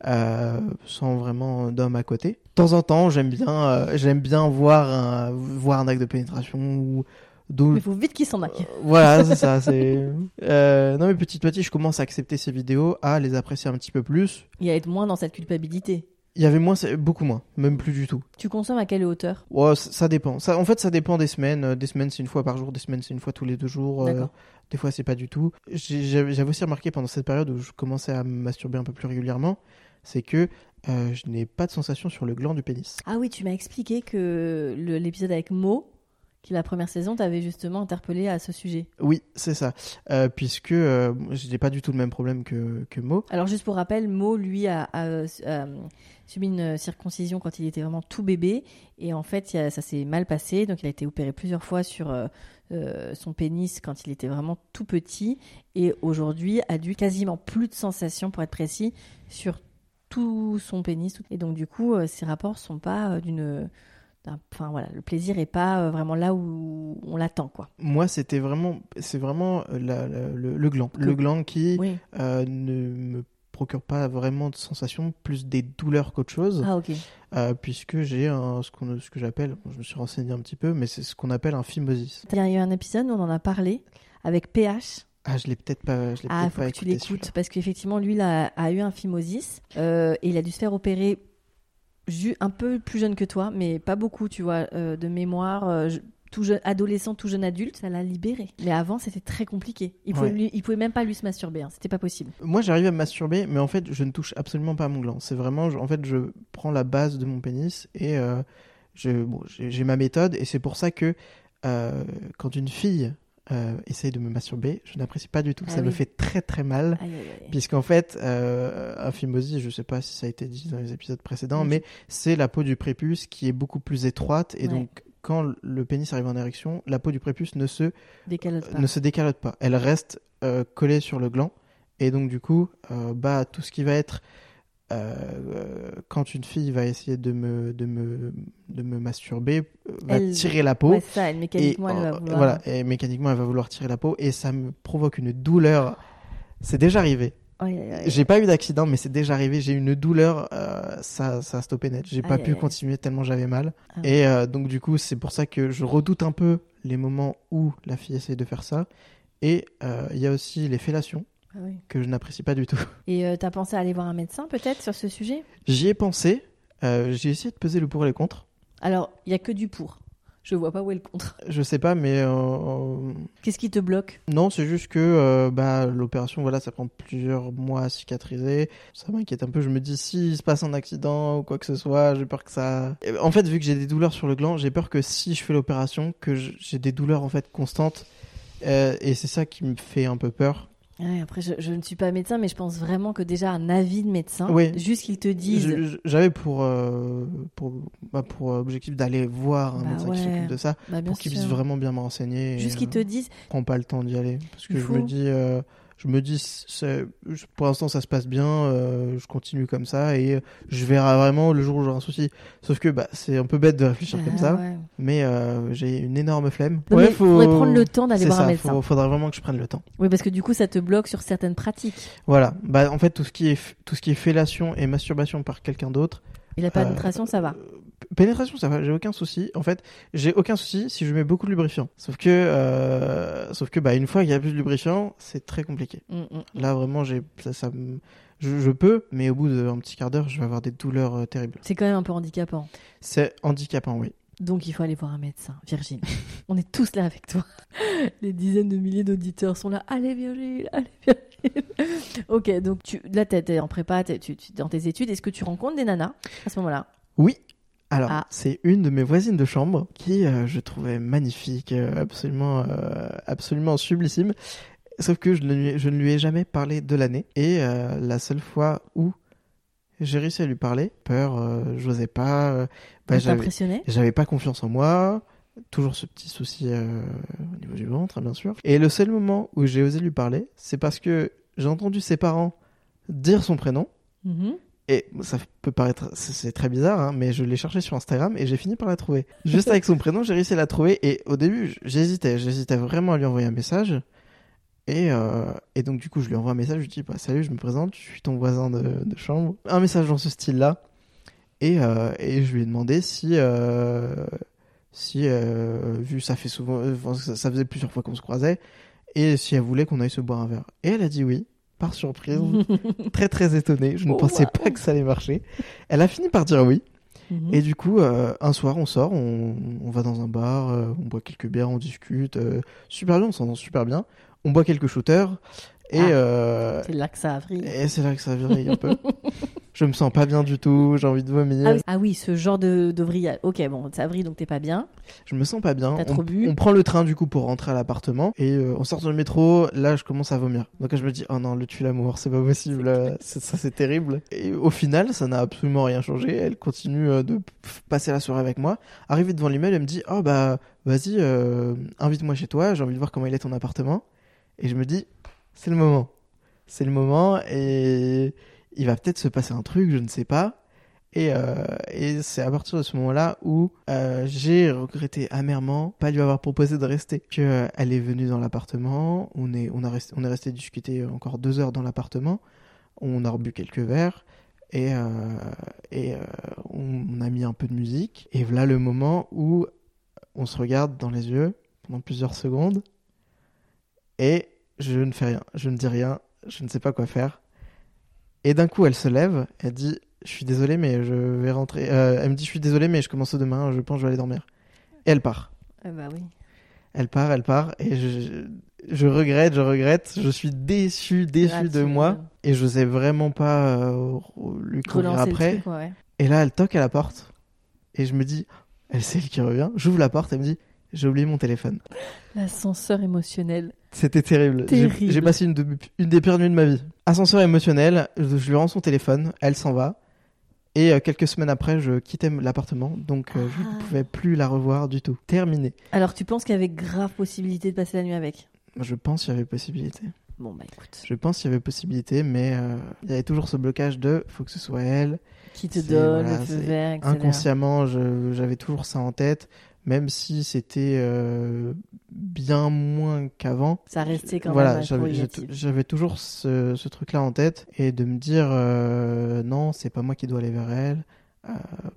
euh, sans vraiment d'homme à côté. De temps en temps, j'aime bien, j'aime bien voir un, voir un acte de pénétration ou d'où- Mais il faut vite qu'il s'en aille. voilà, c'est ça. [laughs] C'est non mais petit à petit, je commence à accepter ces vidéos, à les apprécier un petit peu plus. Il y a être moins dans cette culpabilité. Il y avait moins, beaucoup moins, même plus du tout. Tu consommes à quelle hauteur? Ouais, ça, ça dépend. Ça, en fait, ça dépend des semaines. Euh, Des semaines, c'est une fois par jour. Des semaines, c'est une fois tous les deux jours. Euh, des fois, c'est pas du tout. J'avais aussi remarqué pendant cette période où je commençais à me masturber un peu plus régulièrement, c'est que euh, je n'ai pas de sensation sur le gland du pénis. Ah oui, tu m'as expliqué que l'épisode avec Mo, qui la première saison, t'avait justement interpellé à ce sujet. Oui, c'est ça. Euh, puisque euh, je n'ai pas du tout le même problème que, que Mo. Alors juste pour rappel, Mo, lui, a, a, euh, subi une circoncision quand il était vraiment tout bébé. Et en fait, ça s'est mal passé. Donc il a été opéré plusieurs fois sur euh, son pénis quand il était vraiment tout petit. Et aujourd'hui, a dû quasiment plus de sensations, pour être précis, sur tout son pénis. Et donc du coup, ces rapports sont pas d'une... Enfin voilà, le plaisir est pas euh, vraiment là où on l'attend, quoi. Moi, c'était vraiment, c'est vraiment euh, la- la- le, le gland. Le gland qui Oui. euh, ne me procure pas vraiment de sensations, plus des douleurs qu'autre chose. Ah ok. Euh, puisque j'ai ce, qu'on- ce que j'appelle, bon, je me suis renseigné un petit peu, mais c'est ce qu'on appelle un phimosis. Il y a eu un épisode où on en a parlé avec PH. Ah, je l'ai peut-être pas, je l'ai Ah, peut-être faut pas que tu l'écoutes parce qu'effectivement, lui, il a, a eu un phimosis euh, et il a dû se faire opérer un peu plus jeune que toi, mais pas beaucoup, tu vois, euh, de mémoire. euh, je- tout jeune, adolescent, tout jeune adulte, ça l'a libéré. Mais avant, c'était très compliqué. Il pouvait, Ouais. lui- il pouvait même pas lui se masturber, hein, c'était pas possible. Moi, j'arrive à me masturber, mais en fait, je ne touche absolument pas à mon gland. C'est vraiment, je- en fait, je prends la base de mon pénis et euh, bon, j'ai ma méthode, et c'est pour ça que euh, quand une fille euh, essaye de me masturber, je n'apprécie pas du tout. Ah ça me fait très très mal. Aïe, aïe, aïe. Puisqu'en fait, euh, un je sais pas si ça a été dit dans les épisodes précédents, Oui, mais c'est la peau du prépuce qui est beaucoup plus étroite et Ouais. donc quand le pénis arrive en érection, la peau du prépuce ne se Décalote pas. ne se décalote pas. Elle reste euh, collée sur le gland Et donc, du coup, euh, bah, tout ce qui va être. Euh, quand une fille va essayer de me, de me, de me masturber, euh, va Elle- tirer la peau. Ouais, c'est ça, elle, et, mécaniquement, elle va vouloir. voilà, et mécaniquement, elle va vouloir tirer la peau. Et ça me provoque une douleur. C'est déjà arrivé. J'ai pas eu d'accident, mais c'est déjà arrivé. J'ai eu une douleur, euh, ça, ça a stoppé net. J'ai pas pu continuer tellement j'avais mal. Ah. Et euh, donc du coup, c'est pour ça que je redoute un peu les moments où la fille essaie de faire ça. Et il y a aussi les fellations Ah oui. que je n'apprécie pas du tout. Et euh, t'as pensé à aller voir un médecin peut-être sur ce sujet? J'y ai pensé. euh, j'ai essayé de peser le pour et le contre. Alors, il y a que du pour. Je vois pas où est le contre. Je sais pas, mais euh, euh, Qu'est-ce qui te bloque? Non, c'est juste que euh, bah, l'opération, voilà, ça prend plusieurs mois à cicatriser. Ça m'inquiète un peu. Je me dis s'il se passe un accident ou quoi que ce soit, j'ai peur que ça. En fait, vu que j'ai des douleurs sur le gland, j'ai peur que si je fais l'opération, que j'ai des douleurs en fait constantes. Euh, et c'est ça qui me fait un peu peur. Ouais, Après, je, je ne suis pas médecin, mais je pense vraiment que déjà un avis de médecin, Oui. juste qu'ils te je- J'avais pour, euh, pour, bah, pour objectif d'aller voir un Bah médecin qui s'occupe de ça Bah, pour qu'il puisse vraiment bien me renseigner. Juste qu'ils te euh, disent. je prends pas le temps d'y aller parce que je me dis euh, je me dis pour l'instant ça se passe bien euh, je continue comme ça et je verrai vraiment le jour où j'aurai un souci sauf que bah c'est un peu bête de réfléchir comme Ah, ça ouais. mais euh, j'ai une énorme flemme Non, mais faudrait prendre le temps d'aller voir un médecin. faut- faudrait vraiment que je prenne le temps Oui, parce que du coup, ça te bloque sur certaines pratiques. voilà bah en fait tout ce qui est f- tout ce qui est fellation et masturbation par quelqu'un d'autre Et la pénétration, ça va. euh, pénétration ça va j'ai aucun souci en fait j'ai aucun souci si je mets beaucoup de lubrifiant sauf que euh, sauf que bah une fois qu'il y a plus de lubrifiant c'est très compliqué Mm, mm. Là, vraiment, j'ai ça, ça me- je, je peux, mais au bout d'un petit quart d'heure, je vais avoir des douleurs euh, terribles. C'est quand même un peu handicapant. C'est handicapant, oui. Donc il faut aller voir un médecin. Virgile, on est tous là avec toi. [laughs] Les dizaines de milliers d'auditeurs sont là. Allez Virgile, allez Virgile. [laughs] ok, donc tu, là t'es en prépa, tu, tu- dans tes études. Est-ce que tu rencontres des nanas à ce moment-là? Oui. Alors, Ah. c'est une de mes voisines de chambre qui euh, je trouvais magnifique, euh, absolument, euh, absolument sublissime. Sauf que je ne, lui, je ne lui ai jamais parlé de l'année. Et la seule fois où j'ai réussi à lui parler, peur, euh, j'osais pas. euh, bah, j'avais- pas confiance en moi. Toujours ce petit souci euh, au niveau du ventre, bien sûr. Et le seul moment où j'ai osé lui parler, c'est parce que j'ai entendu ses parents dire son prénom. Mhm. Et ça peut paraître, c'est c'est très bizarre, hein, mais je l'ai cherché sur Instagram et j'ai fini par la trouver. Juste [laughs] avec son prénom, j'ai réussi à la trouver. Et au début, j'hésitais, j'hésitais vraiment à lui envoyer un message. Et, euh, et donc, du coup, je lui envoie un message. Je lui dis bah, Salut, je me présente, je suis ton voisin de, de chambre. Un message dans ce style-là. Et, euh, et je lui ai demandé si, euh, si vu ça fait souvent, ça, faisait plusieurs fois qu'on se croisait, et si elle voulait qu'on aille se boire un verre. Et elle a dit oui, par surprise, [laughs] très très étonnée. Je ne Oh, pensais pas que ça allait marcher. Elle a fini par dire oui. Mhm. Et du coup, un soir, on sort, on, on va dans un bar, on boit quelques bières, on discute. super bien, on s'entend super bien. On boit quelques shooters. Et, Ah. euh, C'est là que ça vrille. et c'est là que ça vrille un peu. [laughs] Je me sens pas bien du tout, j'ai envie de vomir. Ah oui, ah oui, ce genre de, de vrillage. Ok, bon, ça vrille donc t'es pas bien. Je me sens pas bien. T'as on, trop bu on prend le train du coup pour rentrer à l'appartement et euh, on sort dans le métro. Là, je commence à vomir. Donc là, je me dis oh non, le tue l'amour, c'est pas possible. c'est- ça, c'est terrible. Et au final, ça n'a absolument rien changé. Elle continue euh, de passer la soirée avec moi. Arrivée devant l'email, elle me dit oh bah vas-y, invite-moi chez toi. J'ai envie de voir comment il est ton appartement. Et je me dis c'est le moment. C'est le moment et il va peut-être se passer un truc, je ne sais pas. Et, euh, c'est à partir de ce moment-là où euh, j'ai regretté amèrement pas lui avoir proposé de rester. Que euh, elle est venue dans l'appartement, on est on resté discuter encore deux heures dans l'appartement, on a rebu quelques verres et on, on a mis un peu de musique. Et voilà le moment où on se regarde dans les yeux pendant plusieurs secondes et je ne fais rien, je ne dis rien, je ne sais pas quoi faire. Et d'un coup, elle se lève, elle dit Je suis désolée, mais je vais rentrer. Euh, elle me dit Je suis désolée, mais je commence demain, je pense que je vais aller dormir. Et elle part. Ah bah oui. Elle part, elle part, et je, je regrette, je regrette, je suis déçu, déçu de moi, et je sais vraiment pas euh, lui courir après. le truc, ouais. Et là, elle toque à la porte, et je me dis Elle c'est elle qui revient. J'ouvre la porte, elle me dit J'ai oublié mon téléphone. L'ascenseur émotionnel. C'était terrible. J'ai- Terrible. J'ai passé une, de- une des pires nuits de ma vie. Ascenseur émotionnel, je, je lui rends son téléphone, elle s'en va. Et euh, quelques semaines après, je quittais l'appartement, donc euh, je Ah. ne pouvais plus la revoir du tout. Terminé. Alors tu penses qu'il y avait grave possibilité de passer la nuit avec? Je pense qu'il y avait possibilité. Bon, bah écoute. Je pense qu'il y avait possibilité, mais euh, il y avait toujours ce blocage de faut que ce soit elle. Qui te donne voilà, le feu vert, etc. Inconsciemment, j'avais toujours ça en tête, même si c'était euh, bien moins qu'avant. Ça restait quand voilà, même négatif. j'avais toujours ce, ce truc-là en tête et de me dire euh, non, c'est pas moi qui dois aller vers elle, euh,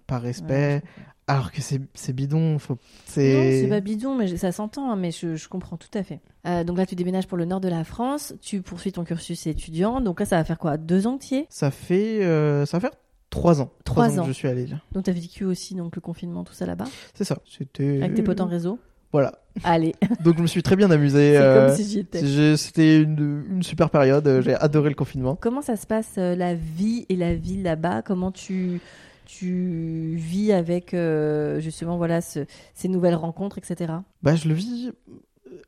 par respect. Ouais. Alors que c'est bidon, faut. Non, C'est pas bidon, mais ça s'entend, hein, mais je, je comprends tout à fait. Euh, donc là, tu déménages pour le nord de la France, tu poursuis ton cursus étudiant, donc là, ça va faire quoi? Deux ans entiers Ça fait ça va faire trois ans. Trois ans, ans. que je suis allé là. Donc tu as vécu aussi donc, le confinement, tout ça là-bas? C'est ça. C'était Avec tes potes en réseau? Voilà. Allez, [laughs] Donc je me suis très bien amusé. c'est euh, comme si j'y étais. C'était une, une super période. euh, J'ai adoré le confinement. Comment ça se passe euh, la vie et la vie là-bas? Comment tu tu vis avec euh, justement voilà ce- ces nouvelles rencontres, etc. Bah, je le vis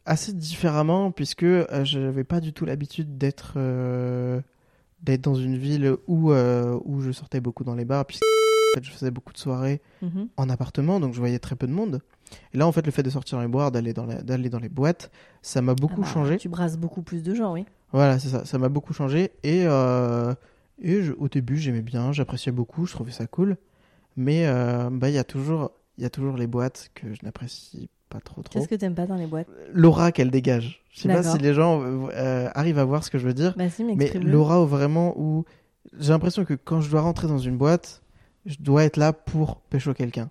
assez différemment puisque euh, je n'avais pas du tout l'habitude d'être euh, d'être dans une ville où euh, où je sortais beaucoup dans les bars puisque en fait, je faisais beaucoup de soirées Mhm. en appartement donc je voyais très peu de monde. Et là en fait le fait de sortir dans les boires, d'aller dans d'aller dans les boîtes, ça m'a beaucoup Ah bah, changé. Tu brasses beaucoup plus de gens, oui. Voilà, c'est ça, ça m'a beaucoup changé et euh, et je- au début j'aimais bien, j'appréciais beaucoup, je trouvais ça cool. Mais euh, bah il y a toujours il y a toujours les boîtes que je n'apprécie pas trop trop. Qu'est-ce que t'aimes pas dans les boîtes? L'aura qu'elle dégage. Je sais pas si les gens euh, euh, arrivent à voir ce que je veux dire, Bah si, mais l'aura vraiment où j'ai l'impression que quand je dois rentrer dans une boîte, je dois être là pour pécho quelqu'un.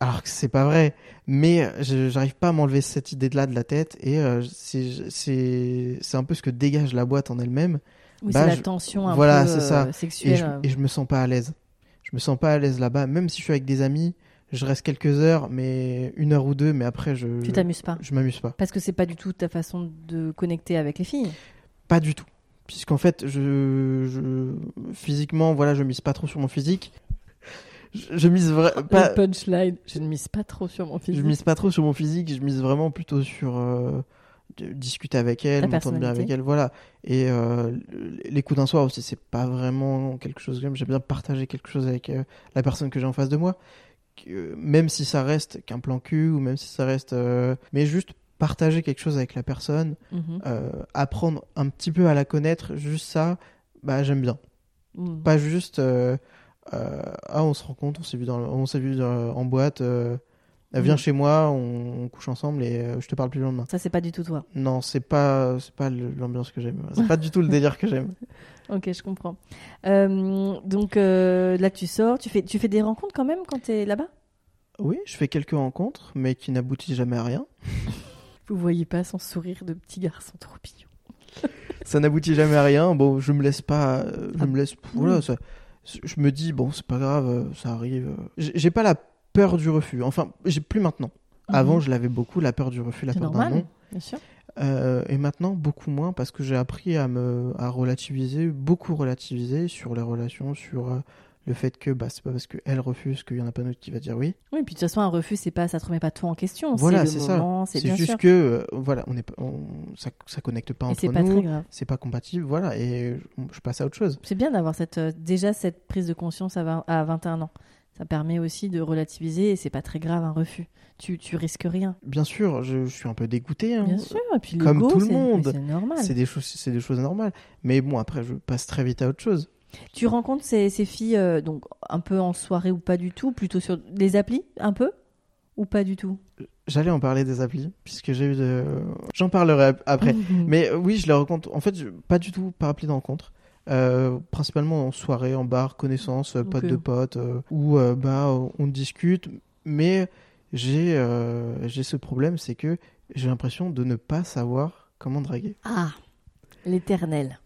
Alors que c'est pas vrai, mais je- j'arrive pas à m'enlever cette idée-là de la tête et euh, c'est un peu ce que dégage la boîte en elle-même Oui, bah, c'est la tension un voilà, peu ça. euh, et sexuelle. je, euh. et je me sens pas à l'aise. Je me sens pas à l'aise là-bas, même si je suis avec des amis, je reste quelques heures, mais une heure ou deux, mais après je Tu t'amuses pas je m'amuse pas. Parce que c'est pas du tout ta façon de connecter avec les filles. Pas du tout. Puisqu'en fait, je, je physiquement, voilà, je mise pas trop sur mon physique. Je, je mise vra- pas, Le punchline, je ne mise pas trop sur mon je physique. mise pas trop sur mon physique. Je mise vraiment plutôt sur euh, discuter avec elle, m'entendre bien avec elle, voilà. Et euh, les coups d'un soir aussi, c'est pas vraiment quelque chose que j'aime. J'aime bien partager quelque chose avec euh, la personne que j'ai en face de moi, Que- même si ça reste qu'un plan cul ou même si ça reste, euh, mais juste partager quelque chose avec la personne. Mhm. euh, apprendre un petit peu à la connaître, juste ça, bah j'aime bien. Mhm. Pas juste euh, ah on se rencontre, on s'est vu dans, le- on s'est vu en boîte, viens Mhm. chez moi, on, on couche ensemble et euh, je te parle plus le lendemain. Ça, c'est pas du tout toi. Non, c'est pas c'est pas l'ambiance que j'aime. C'est pas du tout le délire que j'aime. [laughs] Ok, je comprends. Euh, donc euh, là, tu sors, tu fais, tu fais des rencontres quand même quand t'es là-bas? Oui, je fais quelques rencontres, mais qui n'aboutissent jamais à rien. [laughs] Vous voyez pas son sourire de petit garçon trop mignon. [laughs] Ça n'aboutit jamais à rien. Bon, je me laisse pas, euh, je Ah, me laisse. Voilà, ça- je me dis bon, c'est pas grave, ça arrive. J'ai pas la peur du refus. Enfin, j'ai plus maintenant. Avant, Mhm. je l'avais beaucoup, la peur du refus, la peur d'un non. bien sûr. Euh, et maintenant, beaucoup moins parce que j'ai appris à me à relativiser, beaucoup relativiser sur les relations, sur euh, le fait que bah, c'est pas parce qu'elle refuse qu'il y en a pas d'autre qui va dire oui. Oui, puis de toute façon, un refus, c'est pas, ça te remet pas tout en question. Voilà, c'est ça. c'est juste sûr. que euh, voilà, on est on, ça, ça connecte pas Et entre pas nous, très grave. c'est pas compatible, voilà, et je, je passe à autre chose. C'est bien d'avoir cette, euh, déjà cette prise de conscience à, 20 à 21 ans. Ça permet aussi de relativiser et c'est pas très grave un refus. Tu, tu risques rien. Bien sûr, je, je suis un peu dégoûté. hein. Bien sûr. Et puis Comme tout le monde. C'est normal. C'est des choses, c'est des choses normales. Mais bon, après, je passe très vite à autre chose. Tu rencontres ces, ces filles euh, donc un peu en soirée ou pas du tout, plutôt sur des applis, un peu? Ou pas du tout? J'allais en parler des applis, puisque j'ai eu de. J'en parlerai ap- après. [laughs] Mais euh, oui, je les rencontre. En fait, je- pas du tout par appli de rencontre. Euh, principalement en soirée, en bar, connaissances, euh, potes Ok. de potes, euh, où euh, bah, on discute. Mais j'ai euh, j'ai ce problème, c'est que j'ai l'impression de ne pas savoir comment draguer. Ah, l'éternel.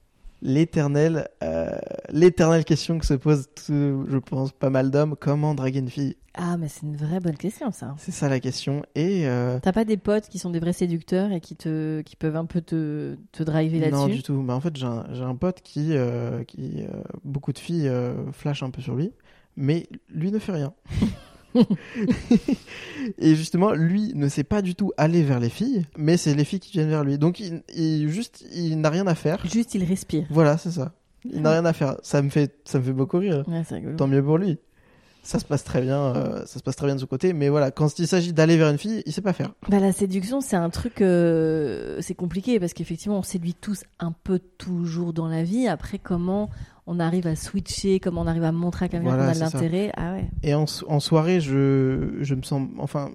L'éternelle euh, l'éternelle question que se pose, tout- je pense, pas mal d'hommes comment draguer une fille? Ah, mais c'est une vraie bonne question ça. C'est ça la question. Et euh, T'as pas des potes qui sont des vrais séducteurs et qui te, qui peuvent un peu te, te driver non là-dessus? du tout. Bah, en fait, j'ai un, j'ai un pote qui, euh, qui beaucoup de filles flashent un peu sur lui, mais lui ne fait rien. [laughs] [laughs] et justement, lui ne sait pas du tout aller vers les filles, mais c'est les filles qui viennent vers lui. Donc, il, il- juste, il n'a rien à faire. Juste, il respire. Voilà, c'est ça. Il n'a rien à faire. Ça me fait, ça me fait beaucoup rire. Ouais. Tant mieux pour lui. ça se passe très bien, euh, ça se passe très bien de son côté. Mais voilà, quand il s'agit d'aller vers une fille, il sait pas faire. Bah, la séduction, c'est un truc, euh, c'est compliqué parce qu'effectivement, on séduit tous un peu toujours dans la vie. Après, comment on arrive à switcher, comment on arrive à montrer à quelqu'un Voilà, qu'on a de l'intérêt. Ah ouais. Et en, so- en soirée, je, je me sens, enfin,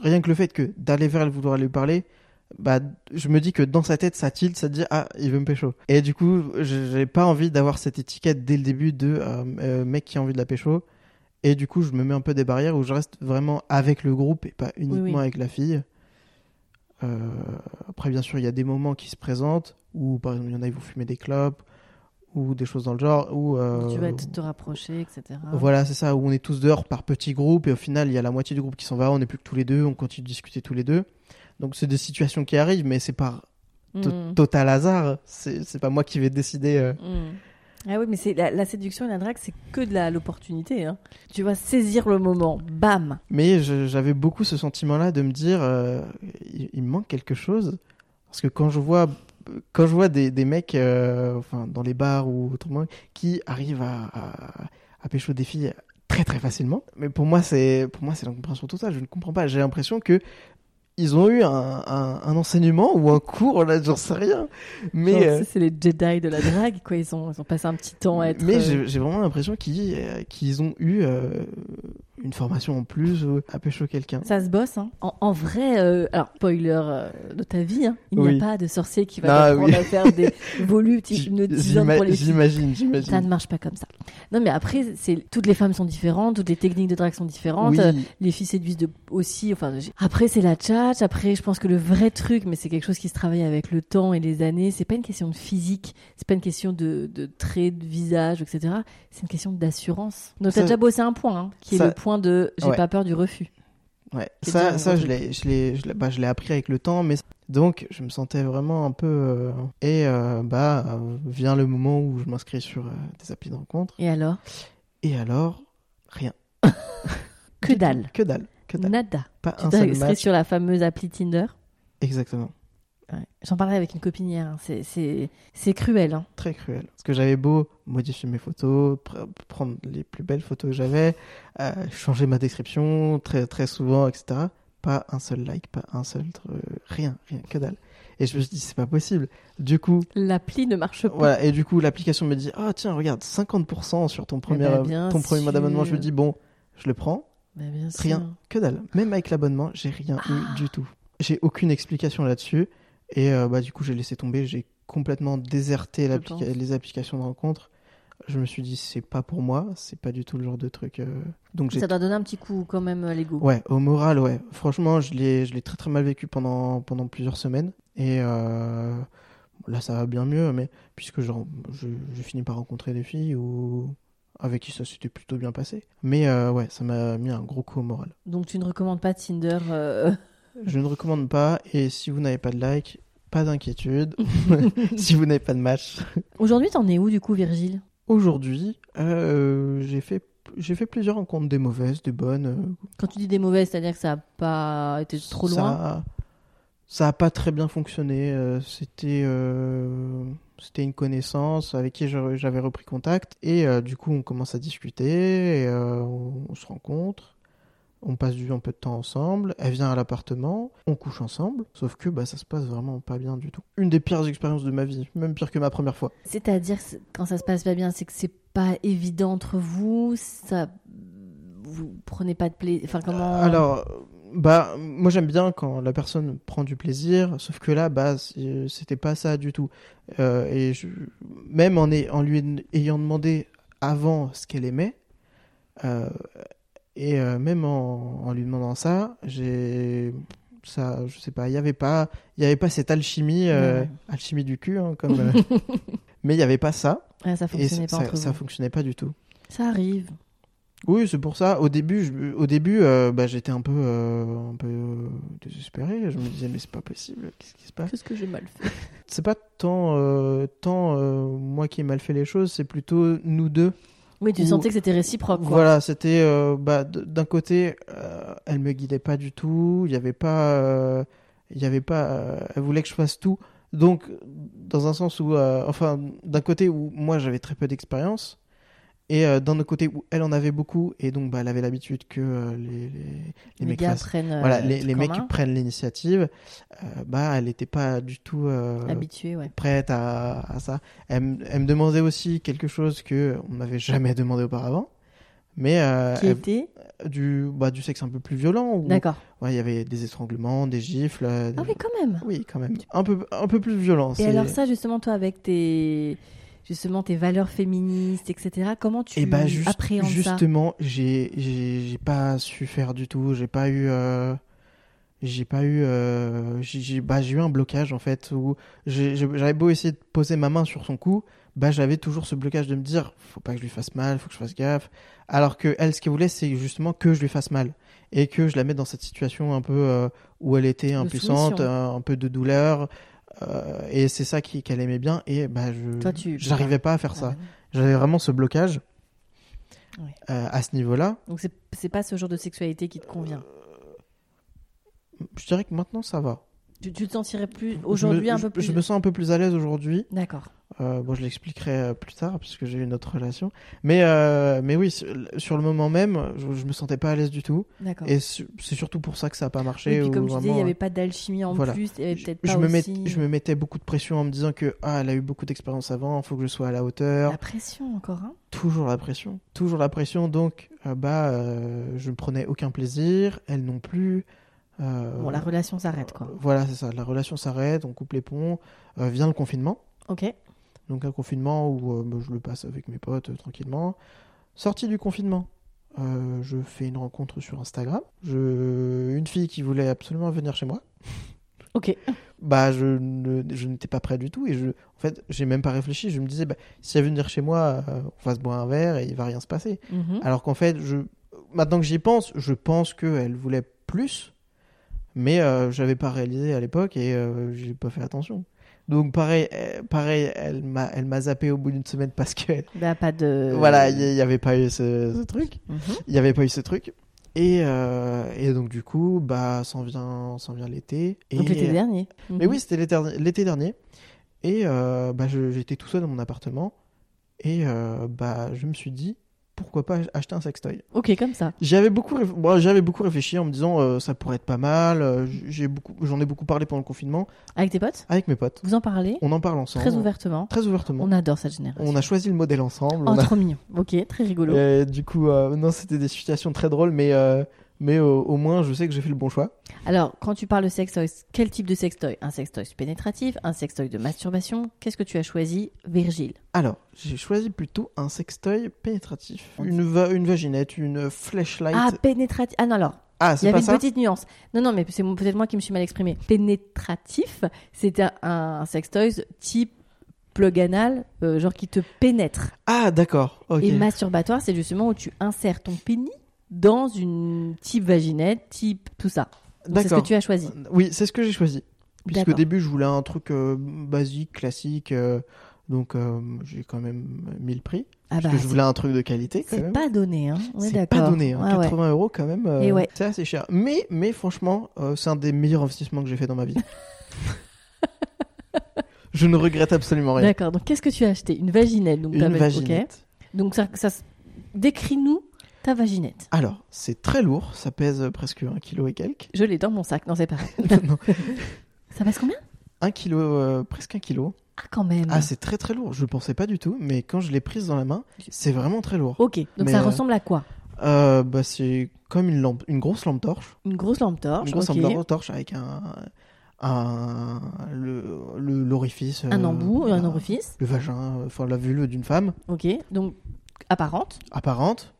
rien que le fait que d'aller vers elle, vouloir lui parler, bah, je me dis que dans sa tête, ça tilte, ça dit ah, il veut me pécho. Et du coup, je- j'ai pas envie d'avoir cette étiquette dès le début de euh, euh, mec qui a envie de la pécho. Et du coup, je me mets un peu des barrières où je reste vraiment avec le groupe et pas uniquement oui. avec la fille. Euh, après, bien sûr, il y a des moments qui se présentent où, par exemple, il y en a, ils vont fumer des clopes ou des choses dans le genre. Où, euh, Tu vas te, rapprocher, etc. voilà, c'est ça, où on est tous dehors par petits groupes et au final, il y a la moitié du groupe qui s'en va, on n'est plus que tous les deux, on continue de discuter tous les deux. Donc c'est des situations qui arrivent, mais c'est par Mm. total hasard. C'est pas moi qui vais décider. euh. Mm. Ah oui, mais c'est la, la séduction et la drague, c'est que de l'opportunité. Hein. Tu vas saisir le moment, bam. Mais j'avais beaucoup ce sentiment-là de me dire, euh, il, il me manque quelque chose. Parce que quand je vois, quand je vois des, des mecs euh, enfin, dans les bars ou autrement qui arrivent à, à, à pécho des filles très très facilement, mais pour moi c'est pour moi c'est l'incompréhension totale. Je ne comprends pas. J'ai l'impression que ils ont eu un, un, un enseignement ou un cours, là, j'en sais rien. Mais euh, c'est les Jedi de la drague, quoi. Ils ont, ils ont passé un petit temps à être. mais euh, j'ai vraiment l'impression qu'ils qu'ils ont eu euh, une formation en plus euh, à pécho quelqu'un. Ça se bosse, hein. En, en vrai, euh, alors, spoiler euh, de ta vie, hein, il n'y Oui. a pas de sorcier qui va Ah, t'apprendre oui. à faire des [laughs] voluptés J- hypnotisantes j'ima- pour les filles. J'imagine, Ça ne j'imagine. marche pas comme ça. Non, mais après, c'est toutes les femmes sont différentes, toutes les techniques de drague sont différentes. Oui, euh, Les filles séduisent de, aussi. Enfin, après, c'est la tchatch. Après, je pense que le vrai truc, mais c'est quelque chose qui se travaille avec le temps et les années. C'est pas une question de physique. C'est pas une question de, de traits de visage, etc. C'est une question d'assurance. Donc, Ça- t'as déjà bossé un point, hein, qui est ça- le point de j'ai Ouais. pas peur du refus. ouais. Ça, bien, ça je l'ai, je l'ai, je l'ai, bah, je l'ai appris avec le temps, mais donc je me sentais vraiment un peu. euh, Et euh, bah euh, vient le moment où je m'inscris sur des applis de rencontre, Et alors? Et alors rien. Que dalle. Que dalle, que dalle. Nada. Pas Tu un seul match. sur la fameuse appli Tinder? Exactement. Ouais. J'en parlais avec une copine hier. hein. C'est- cruel. Hein. Très cruel. Parce que j'avais beau modifier mes photos, pr- prendre les plus belles photos que j'avais, euh, changer ma description très très souvent, etc. Pas un seul like, pas un seul tr- rien, rien, que dalle. Et je me suis dit c'est pas possible. Du coup, L'appli ne marche pas. Voilà, et du coup, l'application me dit Ah, tiens, regarde, 50% sur ton premier, ben, bien ton premier mois d'abonnement. Je me dis Bon, je le prends. Bah, bien sûr. Rien, que dalle. Même avec l'abonnement, j'ai rien Ah. eu du tout. J'ai aucune explication là-dessus. Et euh, bah, du coup, j'ai laissé tomber. J'ai complètement déserté Je les applications de rencontre. Je me suis dit C'est pas pour moi. C'est pas du tout le genre de truc. euh, Donc. Ça doit donner un petit coup quand même à l'ego. Ouais, au moral, ouais. Franchement, je l'ai, je très très mal vécu pendant, pendant plusieurs semaines. Et euh, là, ça va bien mieux, mais puisque genre, je- j'ai fini par rencontrer des filles ou avec qui ça s'était plutôt bien passé. Mais euh, ouais, ça m'a mis un gros coup au moral. Donc tu ne recommandes pas Tinder euh, Je ne recommande pas, et si vous n'avez pas de like, pas d'inquiétude. [laughs] [laughs] si vous n'avez pas de match. Aujourd'hui, t'en es où du coup, Virgile? Aujourd'hui, euh, j'ai fait, j'ai fait plusieurs rencontres, des mauvaises, des bonnes. Quand tu dis des mauvaises, c'est-à-dire que ça n'a pas été trop loin? Ça, ça a pas très bien fonctionné. euh, C'était euh, c'était une connaissance avec qui j'avais repris contact et euh, du coup on commence à discuter et on, on se rencontre. On passe du un peu de temps ensemble. Elle vient à l'appartement, on couche ensemble. Sauf que bah ça se passe vraiment pas bien du tout. Une des pires expériences de ma vie, même pire que ma première fois. C'est-à-dire, quand ça se passe pas bien, c'est que c'est pas évident entre vous, ça. Vous prenez pas de plaisir. Enfin, comment. Alors, bah, moi j'aime bien quand la personne prend du plaisir, sauf que là, bah, c'était pas ça du tout. Euh, et je, même en, est- en lui ayant demandé avant ce qu'elle aimait, euh, et euh, même en, en lui demandant ça, j'ai ça, je sais pas, il y avait pas, il y avait pas cette alchimie, euh, Ouais. alchimie du cul, hein, comme. [laughs] euh, mais il y avait pas ça, Ah, ça fonctionnait pas ça fonctionnait pas du tout. Ça arrive. Oui, c'est pour ça. Au début, je- au début, bah, j'étais un peu, un peu désespéré. Je me disais mais c'est pas possible. Qu'est-ce qui se passe? Qu'est-ce que j'ai mal fait? C'est pas tant, tant moi qui ai mal fait les choses. C'est plutôt nous deux. Oui, tu sentais que c'était réciproque. Quoi. Voilà, c'était euh, bah, d'un côté, euh, elle me guidait pas du tout. Il y avait pas, euh, il y avait pas. elle voulait que je fasse tout. Donc, dans un sens où, enfin, d'un côté où moi j'avais très peu d'expérience Et euh, d'un autre côté où elle en avait beaucoup et donc bah, elle avait l'habitude que euh, les, les, les Les, mecs fassent- prennent. euh, voilà, le les, les mecs prennent l'initiative, euh, bah elle n'était pas du tout ouais. prête à, à ça. Elle, me- elle me demandait aussi quelque chose que on n'avait jamais [laughs] demandé auparavant, mais Qui elle- était du bah, du sexe un peu plus violent D'accord. ouais, il y avait des étranglements, des gifles. Ah oui, quand même. oui, quand même, un peu un peu plus violent. Et alors ça, justement, toi, avec tes justement tes valeurs féministes, etc. Comment tu Et bah juste- appréhendes ça? justement, j'ai pas su faire du tout. J'ai pas eu euh, j'ai pas eu euh, j'ai bah eu un blocage en fait où j'avais beau essayer de poser ma main sur son cou, bah j'avais toujours ce blocage de me dire faut pas que je lui fasse mal, faut que je fasse gaffe. Alors que elle, ce qu'elle voulait, c'est justement que je lui fasse mal et que je la mette dans cette situation un peu euh, où elle était impuissante, un, un peu de douleur. Euh, et c'est ça qu'elle aimait bien et bah je j'arrivais pas à faire Ah, ça ouais. j'avais vraiment ce blocage Ouais. euh, à ce niveau-là. Donc c'est c'est pas ce genre de sexualité qui te convient? Je dirais que maintenant ça va. Tu, tu te sentirais plus Je me- aujourd'hui un je- peu plus. Je me sens un peu plus à l'aise aujourd'hui. D'accord. Euh, bon, je l'expliquerai euh, plus tard puisque j'ai eu une autre relation. Mais euh, mais oui, sur, le moment même, je, je me sentais pas à l'aise du tout. D'accord. Et c'est surtout pour ça que ça a pas marché. Et puis comme tu disais, il n'y avait pas d'alchimie en voilà. plus, il y avait je, peut-être je pas me met- aussi je me mettais beaucoup de pression en me disant que ah, elle a eu beaucoup d'expérience avant, il faut que je sois à la hauteur. la pression encore. Hein Toujours la pression, toujours la pression. Donc euh, bah, je ne prenais aucun plaisir, elle non plus. Euh, bon, la relation s'arrête quoi. Voilà, c'est ça. La relation s'arrête, on coupe les ponts. Euh, vient le confinement. Ok. Donc un confinement où euh, bah, je le passe avec mes potes euh, tranquillement. Sortie du confinement, euh, je fais une rencontre sur Instagram. Je... Une fille qui voulait absolument venir chez moi. [laughs] Ok. Bah, je, ne- je n'étais pas prêt du tout et je, en fait, j'ai même pas réfléchi. Je me disais, bah, si elle veut venir chez moi, euh, on va se boire un verre et il va rien se passer. Mhm. Alors qu'en fait, je, maintenant que j'y pense, je pense qu'elle voulait plus, mais euh, j'avais pas réalisé à l'époque et euh, j'ai pas fait attention. Donc pareil, euh, pareil, elle m'a, elle m'a zappé au bout d'une semaine parce que [laughs] Bah, pas de. [laughs] voilà, il y, y avait pas eu ce, ce truc, il y avait pas eu ce truc. Et, euh, et donc du coup, bah, s'en vient, s'en vient l'été. Et, Donc l'été dernier. mais oui, c'était l'été, l'été dernier. Et bah, j'étais tout seul dans mon appartement. Et bah, je me suis dit, pourquoi pas acheter un sextoy Ok, comme ça. J'avais beaucoup, réf- bon, j'avais beaucoup réfléchi en me disant euh, ça pourrait être pas mal. euh, j'ai beaucoup, j'en ai beaucoup parlé pendant le confinement Avec tes potes? Avec mes potes. Vous en parlez? On en parle ensemble. Très ouvertement. Très ouvertement. On adore cette génération. On a choisi le modèle ensemble. Oh, on a- trop mignon. Ok, très rigolo. Du coup, euh, non, c'était des situations très drôles, mais mais euh, au moins, je sais que j'ai fait le bon choix. Alors, quand tu parles de sextoy, quel type de sextoy? Un sextoy pénétratif Un sextoy de masturbation? Qu'est-ce que tu as choisi, Virgile? Alors, j'ai choisi plutôt un sextoy pénétratif, une va- une vaginette, une flashlight. Ah, pénétratif. Ah non, alors, Ah, il c'est y avait une petite nuance. Non, non, mais c'est peut-être moi qui me suis mal exprimé. Pénétratif, c'était un, un sextoy type plug anal, euh, genre qui te pénètre. Ah, d'accord. Et masturbatoire, c'est justement où tu insères ton pénis dans une type vaginette, type tout ça. C'est ce que tu as choisi. Oui, c'est ce que j'ai choisi. Puisqu'au D'accord. début, je voulais un truc euh, basique, classique. euh, donc, euh, j'ai quand même mis le prix. Ah Parce bah, que je c'est- voulais un truc de qualité c'est pas donné, hein. C'est pas donné, hein. Ouais, ouais. 80 euros quand même, euh, ouais. c'est assez cher. Mais, mais franchement, euh, c'est un des meilleurs investissements que j'ai fait dans ma vie. [laughs] je ne regrette absolument rien. D'accord. Donc, qu'est-ce que tu as acheté? Une vaginette. Donc, Une vaginette. Donc, ça, ça décris-nous ta vaginette. Alors, c'est très lourd, ça pèse presque un kilo et quelques. Je l'ai dans mon sac. Non, c'est pas. [laughs] Non, ça passe combien? Un kilo, euh, presque un kilo. Ah, quand même. Ah, c'est très très lourd. Je pensais pas du tout, mais quand je l'ai prise dans la main, c'est vraiment très lourd. Ok. Donc, Mais, ça euh, ressemble à quoi? Euh, bah, c'est comme une lampe, une grosse lampe torche. Une grosse lampe torche. Une grosse ok. lampe torche avec un, un le le- l'orifice. Un euh, embout, un orifice. Le vagin, euh, enfin la vulve d'une femme Ok. Donc, apparente. apparente.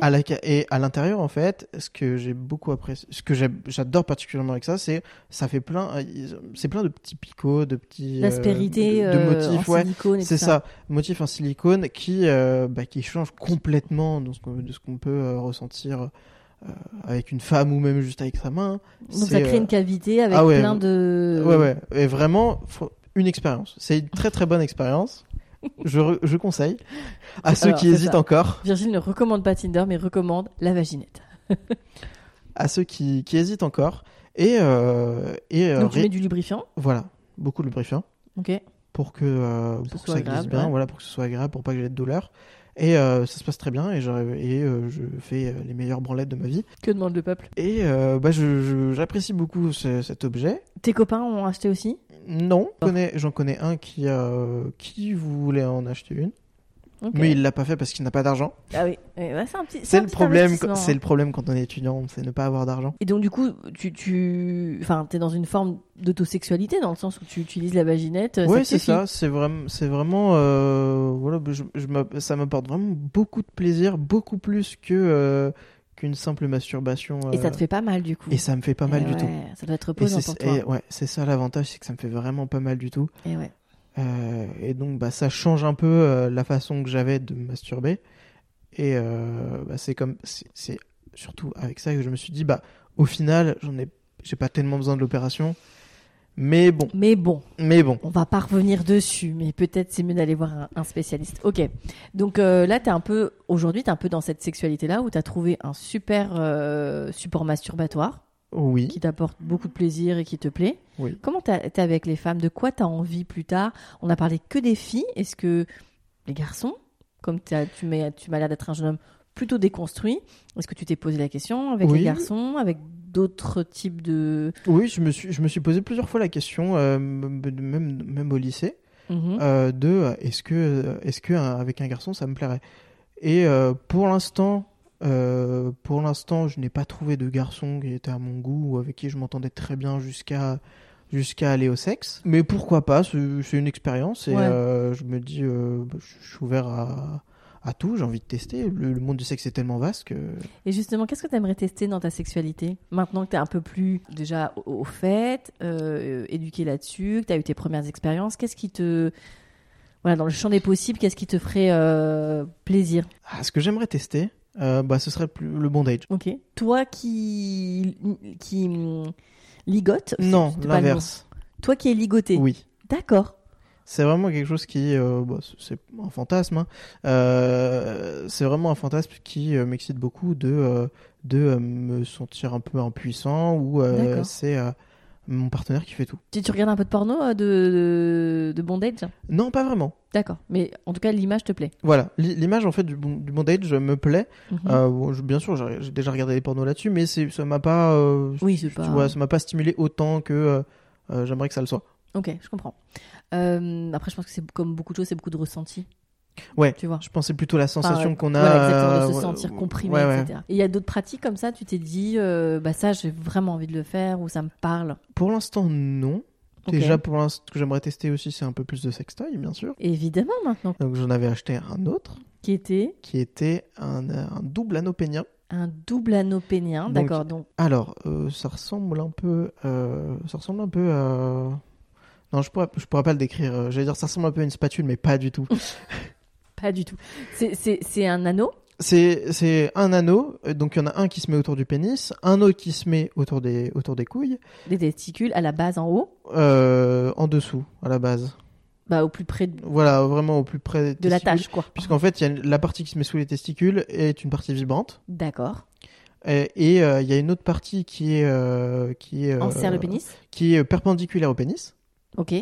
À la, et à l'intérieur, en fait, ce que j'ai beaucoup apprécié, ce que j'adore particulièrement avec ça, c'est ça fait plein, euh, c'est plein de petits picots, de petits euh, de, de euh, motifs, en ouais. C'est tout ça, motifs en silicone qui, euh, bah, qui change complètement de ce qu'on peut euh, ressentir euh, avec une femme ou même juste avec sa main. Donc, ça crée euh, une cavité avec ah ouais, plein de. Ouais, ouais, et vraiment faut- une expérience. C'est une très très bonne expérience. Je, je conseille à ceux Alors, qui hésitent ça. encore, Virgile ne recommande pas Tinder, mais recommande la vaginette. à ceux qui, qui hésitent encore. Et, euh, et euh, Donc, tu mets du lubrifiant. voilà, beaucoup de lubrifiant Ok. pour que, euh, pour que ça glisse bien, ouais. voilà, pour que ce soit agréable, pour pas que j'ai de douleur. Et euh, ça se passe très bien et, je, et euh, je fais euh, les meilleures branlettes de ma vie. Que demande le peuple? Et euh, bah, je- je- j'apprécie beaucoup ce- cet objet. Tes copains ont acheté aussi? Non, j'en connais, j'en connais un qui, euh, qui voulait en acheter une, Ok. mais il l'a pas fait parce qu'il n'a pas d'argent. Ah oui, Ouais, ouais, c'est un petit. C'est le problème, c'est hein. le problème quand on est étudiant, c'est ne pas avoir d'argent. Et donc du coup, tu, tu, enfin, t'es dans une forme d'autosexualité dans le sens où tu utilises la vaginette. Oui, te c'est ça. C'est vraiment, c'est vraiment, euh, voilà, je, je m'app- ça m'apporte vraiment beaucoup de plaisir, beaucoup plus que euh, qu'une simple masturbation. Et ça euh, te fait pas mal du coup. et ça me fait pas mal Eh du tout. Ça doit être reposant pour toi. et ouais, c'est ça l'avantage, c'est que ça me fait vraiment pas mal du tout. Et ouais. Euh, et donc, bah, ça change un peu euh, la façon que j'avais de me masturber. Et euh, bah, c'est comme, c'est, surtout avec ça que je me suis dit, bah, au final, j'en ai, j'ai pas tellement besoin de l'opération. Mais bon, Mais bon, mais bon. on va pas revenir dessus, mais peut-être c'est mieux d'aller voir un, un spécialiste. Ok. Donc là, t'es un peu, aujourd'hui, t'es un peu dans cette sexualité-là où t'as trouvé un super support masturbatoire Oui, qui t'apporte beaucoup de plaisir et qui te plaît. oui. Comment t'es avec les femmes? De quoi t'as envie plus tard? On a parlé que des filles. Est-ce que les garçons, comme t'as- tu m'as tu l'air d'être un jeune homme plutôt déconstruit, est-ce que tu t'es posé la question avec Oui. les garçons, avec d'autres types de... Oui, je me suis, je me suis posé plusieurs fois la question, euh, même, même au lycée, Mhm. euh, de euh, est-ce que, euh, avec un garçon ça me plairait? Et euh, pour l'instant, euh, pour l'instant, je n'ai pas trouvé de garçon qui était à mon goût ou avec qui je m'entendais très bien jusqu'à jusqu'à aller au sexe. Mais pourquoi pas C'est une expérience et Ouais. euh, je me dis, euh, bah, je suis ouvert à, à tout. J'ai envie de tester. Le, le monde du sexe est tellement vaste que Et justement, qu'est-ce que tu aimerais tester dans ta sexualité Maintenant que tu es un peu plus déjà au, au fait, éduqué là-dessus, que tu as eu tes premières expériences, qu'est-ce qui te... Voilà, dans le champ des possibles, qu'est-ce qui te ferait plaisir? Ah, ce que j'aimerais tester, euh, bah, ce serait le, plus- le bondage. Ok. Toi qui, qui ligote Non, l'inverse. Toi qui es ligoté. Oui. D'accord. C'est vraiment quelque chose qui, euh, bah, c'est un fantasme. hein. Euh, c'est vraiment un fantasme qui m'excite beaucoup de de me sentir un peu impuissant ou c'est mon partenaire qui fait tout. Tu, tu regardes un peu de porno euh, de, de, de bondage Non, pas vraiment. D'accord. Mais en tout cas, l'image te plaît. Voilà, L'i- l'image en fait du, bon- du bondage me plaît. Mhm. Euh, bon, je- bien sûr, j'ai j'ai déjà regardé les pornos là-dessus, mais c'est ça m'a pas, euh, Oui, c'est tu pas- vois, ça m'a pas stimulé autant que euh, euh, j'aimerais que ça le soit. Ok, je comprends. Euh, après, je pense que c'est comme beaucoup de choses, c'est beaucoup de ressenti. Ouais. Tu vois. Je pensais plutôt à la sensation Enfin, qu'on a. voilà, exactement, de se euh, sentir comprimé, ouais, etc. Et il y a d'autres pratiques comme ça, tu t'es dit, euh, bah ça, j'ai vraiment envie de le faire ou ça me parle? Pour l'instant, non. Déjà, pour l'instant, ce que j'aimerais tester aussi, c'est un peu plus de sextoy, bien sûr. Évidemment, maintenant. Donc, j'en avais acheté un autre Qui était? Qui était un, un double anneau pénien. un double anneau pénien. D'accord, donc. Alors, euh, ça ressemble un peu, euh, ça ressemble un peu à. Non, je pourrais, je pourrais pas le décrire. J'allais dire, ça ressemble un peu à une spatule, mais pas du tout. [laughs] Pas du tout. C'est- un anneau c'est, un anneau. euh, Donc, il y en a un qui se met autour du pénis, un autre qui se met autour des, autour des couilles, des testicules à la base en haut, euh, en dessous, à la base. bah, au plus près de, Voilà, vraiment au plus près de la tâche, quoi. Puisqu'en fait, y a une- la partie qui se met sous les testicules est une partie vibrante. D'accord. Et euh, il y a une autre partie qui est, euh, qui est, le pénis qui est perpendiculaire au pénis. Ok.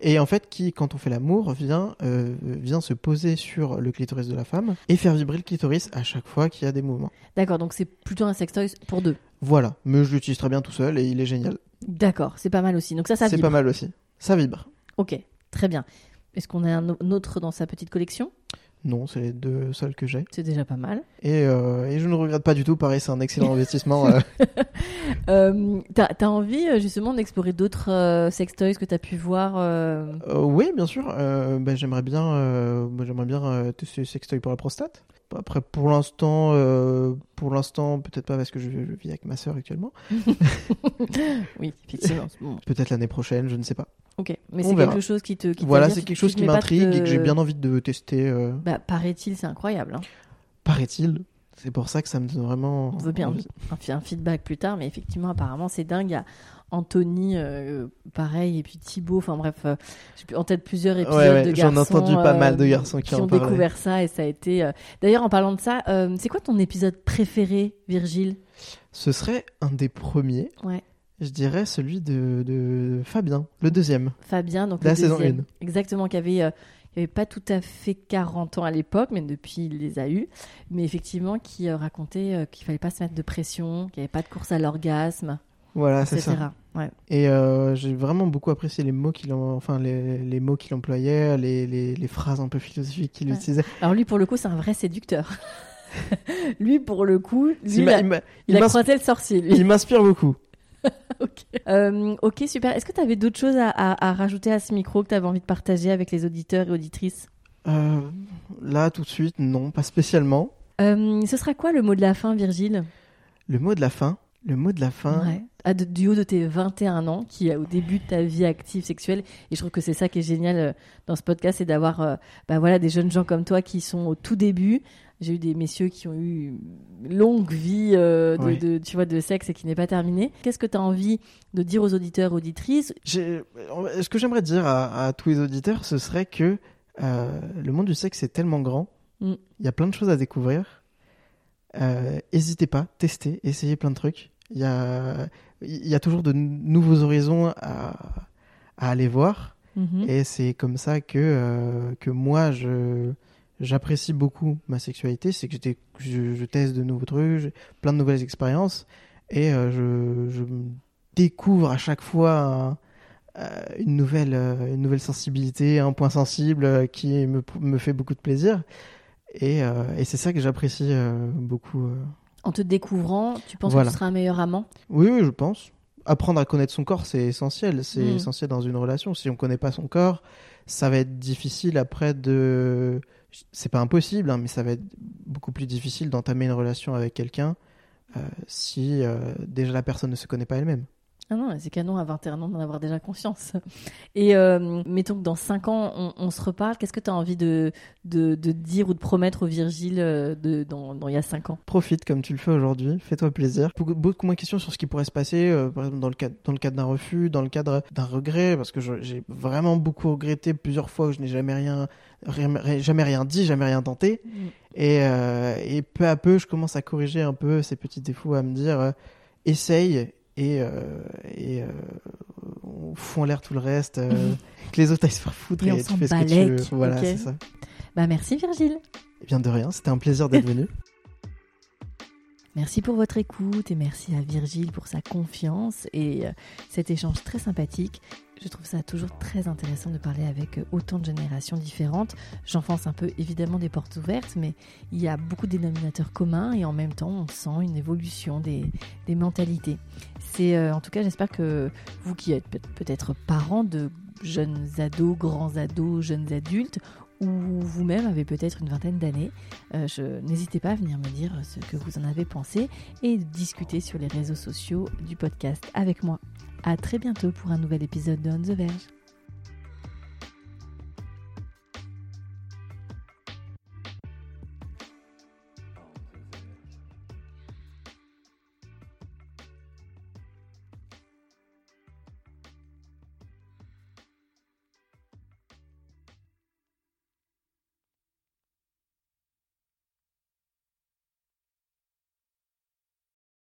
Et en fait, qui, quand on fait l'amour, vient, euh, vient se poser sur le clitoris de la femme et faire vibrer le clitoris à chaque fois qu'il y a des mouvements. D'accord, donc c'est plutôt un sextoy pour deux. Voilà. Mais je l'utilise très bien tout seul et il est génial. D'accord, c'est pas mal aussi. Donc ça, ça C'est vibre. pas mal aussi. Ça vibre. Ok, très bien. Est-ce qu'on a un autre dans sa petite collection? Non, c'est les deux seuls que j'ai. C'est déjà pas mal. Et, euh, et je ne regrette pas du tout. Pareil, c'est un excellent [laughs] investissement. euh. Euh, T'as as envie justement d'explorer d'autres sextoys que t'as pu voir oui, bien sûr. Bah, j'aimerais bien, bah, j'aimerais bien euh, tester sextoy pour la prostate. Après, pour l'instant, euh, pour l'instant, peut-être pas parce que je, je vis avec ma sœur actuellement. [laughs] Oui, effectivement. Peut-être l'année prochaine, je ne sais pas. ok, mais c'est quelque chose qui te. Qui voilà, c'est quelque chose qui m'intrigue de- et que j'ai bien envie de tester. euh, Bah, paraît-il, c'est incroyable. hein. Paraît-il. C'est pour ça que ça me donne vraiment. On veut bien un, feedback plus tard, mais effectivement, apparemment, c'est dingue. Il y a Anthony, euh, pareil, et puis Thibaut. Enfin bref, euh, j'ai en tête plusieurs épisodes Ouais, ouais, de j'en ai garçons. entendu pas euh, mal de garçons qui en ont découvert ça et ça a été. euh, D'ailleurs, en parlant de ça, euh, c'est quoi ton épisode préféré, Virgile? Ce serait un des premiers. Ouais. Je dirais celui de, de Fabien, le deuxième. Fabien, donc La le saison deuxième. une. Exactement, qui avait, il avait pas tout à fait 40 ans à l'époque, mais depuis il les a eus, mais effectivement qui euh, racontait euh, qu'il fallait pas se mettre de pression, qu'il n'y avait pas de course à l'orgasme, Voilà, c'est etc. ça. Ouais. Et euh, j'ai vraiment beaucoup apprécié les mots qu'il en- enfin les, les mots qu'il employait, les, les, les phrases un peu philosophiques qu'il Ouais. utilisait. Alors lui, pour le coup, c'est un vrai séducteur. [laughs] lui, pour le coup, lui, Il il, m'a- a, il m'a- il a il m'ins- croisé le sorcier, lui. il m'inspire beaucoup. [laughs] ok. Euh, ok, super. Est-ce que tu avais d'autres choses à, à- à rajouter à ce micro que tu avais envie de partager avec les auditeurs et auditrices Euh, là, tout de suite, non, pas spécialement. Euh, Ce sera quoi le mot de la fin, Virgile? Le mot de la fin. Le mot de la fin. Ouais. À de- du haut de tes 21 ans, qui est au début de ta vie active sexuelle. Et je trouve que c'est ça qui est génial dans ce podcast, c'est d'avoir bah voilà, des jeunes gens comme toi qui sont au tout début. J'ai eu des messieurs qui ont eu une longue vie euh, de, Oui. de- tu vois, de sexe et qui n'est pas terminée. Qu'est-ce que tu as envie de dire aux auditeurs, auditrices? J'ai- Ce que j'aimerais dire à, à tous les auditeurs, ce serait que euh, le monde du sexe est tellement grand. Mm. Il y a plein de choses à découvrir. Euh, N'hésitez pas, testez, essayez plein de trucs. Il y a, y a toujours de nouveaux horizons à, à aller voir. Mhm. Et c'est comme ça que, euh, que moi, je, j'apprécie beaucoup ma sexualité. C'est que j'étais- je, je teste de nouveaux trucs, plein de nouvelles expériences. Et euh, je, découvre à chaque fois euh, une, nouvelle, euh, une nouvelle sensibilité, un point sensible qui me, me fait beaucoup de plaisir. Et, et c'est ça que j'apprécie beaucoup. En te découvrant, tu penses Voilà. que tu seras un meilleur amant? Oui, oui, je pense. Apprendre à connaître son corps, c'est essentiel. C'est Mm. essentiel dans une relation. Si on connaît pas son corps, ça va être difficile après de. C'est pas impossible, hein, mais ça va être beaucoup plus difficile d'entamer une relation avec quelqu'un euh, si euh, déjà la personne ne se connaît pas elle-même. Ah non, c'est canon à 21 ans d'en avoir déjà conscience. Et euh, mettons que dans 5 ans, on, on se reparle. Qu'est-ce que tu as envie de, de, de dire ou de promettre au Virgile euh, de, dans, dans il y a 5 ans? Profite comme tu le fais aujourd'hui, fais-toi plaisir. Beaucoup, beaucoup moins de questions sur ce qui pourrait se passer, euh, par exemple dans le cadre, dans le cadre d'un refus, dans le cadre d'un regret, parce que j'ai vraiment beaucoup regretté plusieurs fois que je n'ai jamais rien, rien- jamais rien dit, jamais rien tenté. Et, euh, et peu à peu, je commence à corriger un peu ces petits défauts, à me dire essaye et, euh, et euh, on fout en l'air tout le reste, euh, que les autres aillent se faire foutre Et et, on tu fais ce que tu veux. Voilà, c'est ça. Bah merci Virgile. Et bien de rien, c'était un plaisir d'être [laughs] venu. Merci pour votre écoute et merci à Virgile pour sa confiance et euh, cet échange très sympathique. Je trouve ça toujours très intéressant de parler avec euh, autant de générations différentes. J'enfonce un peu évidemment des portes ouvertes, mais il y a beaucoup de dénominateurs communs et en même temps on sent une évolution des, mentalités. C'est euh, en tout cas j'espère que vous qui êtes peut- peut-être parents de jeunes ados, grands ados, jeunes adultes ou vous-même avez peut-être une vingtaine d'années, euh, n'hésitez pas à venir me dire ce que vous en avez pensé et discuter sur les réseaux sociaux du podcast avec moi. À très bientôt pour un nouvel épisode de On the Verge.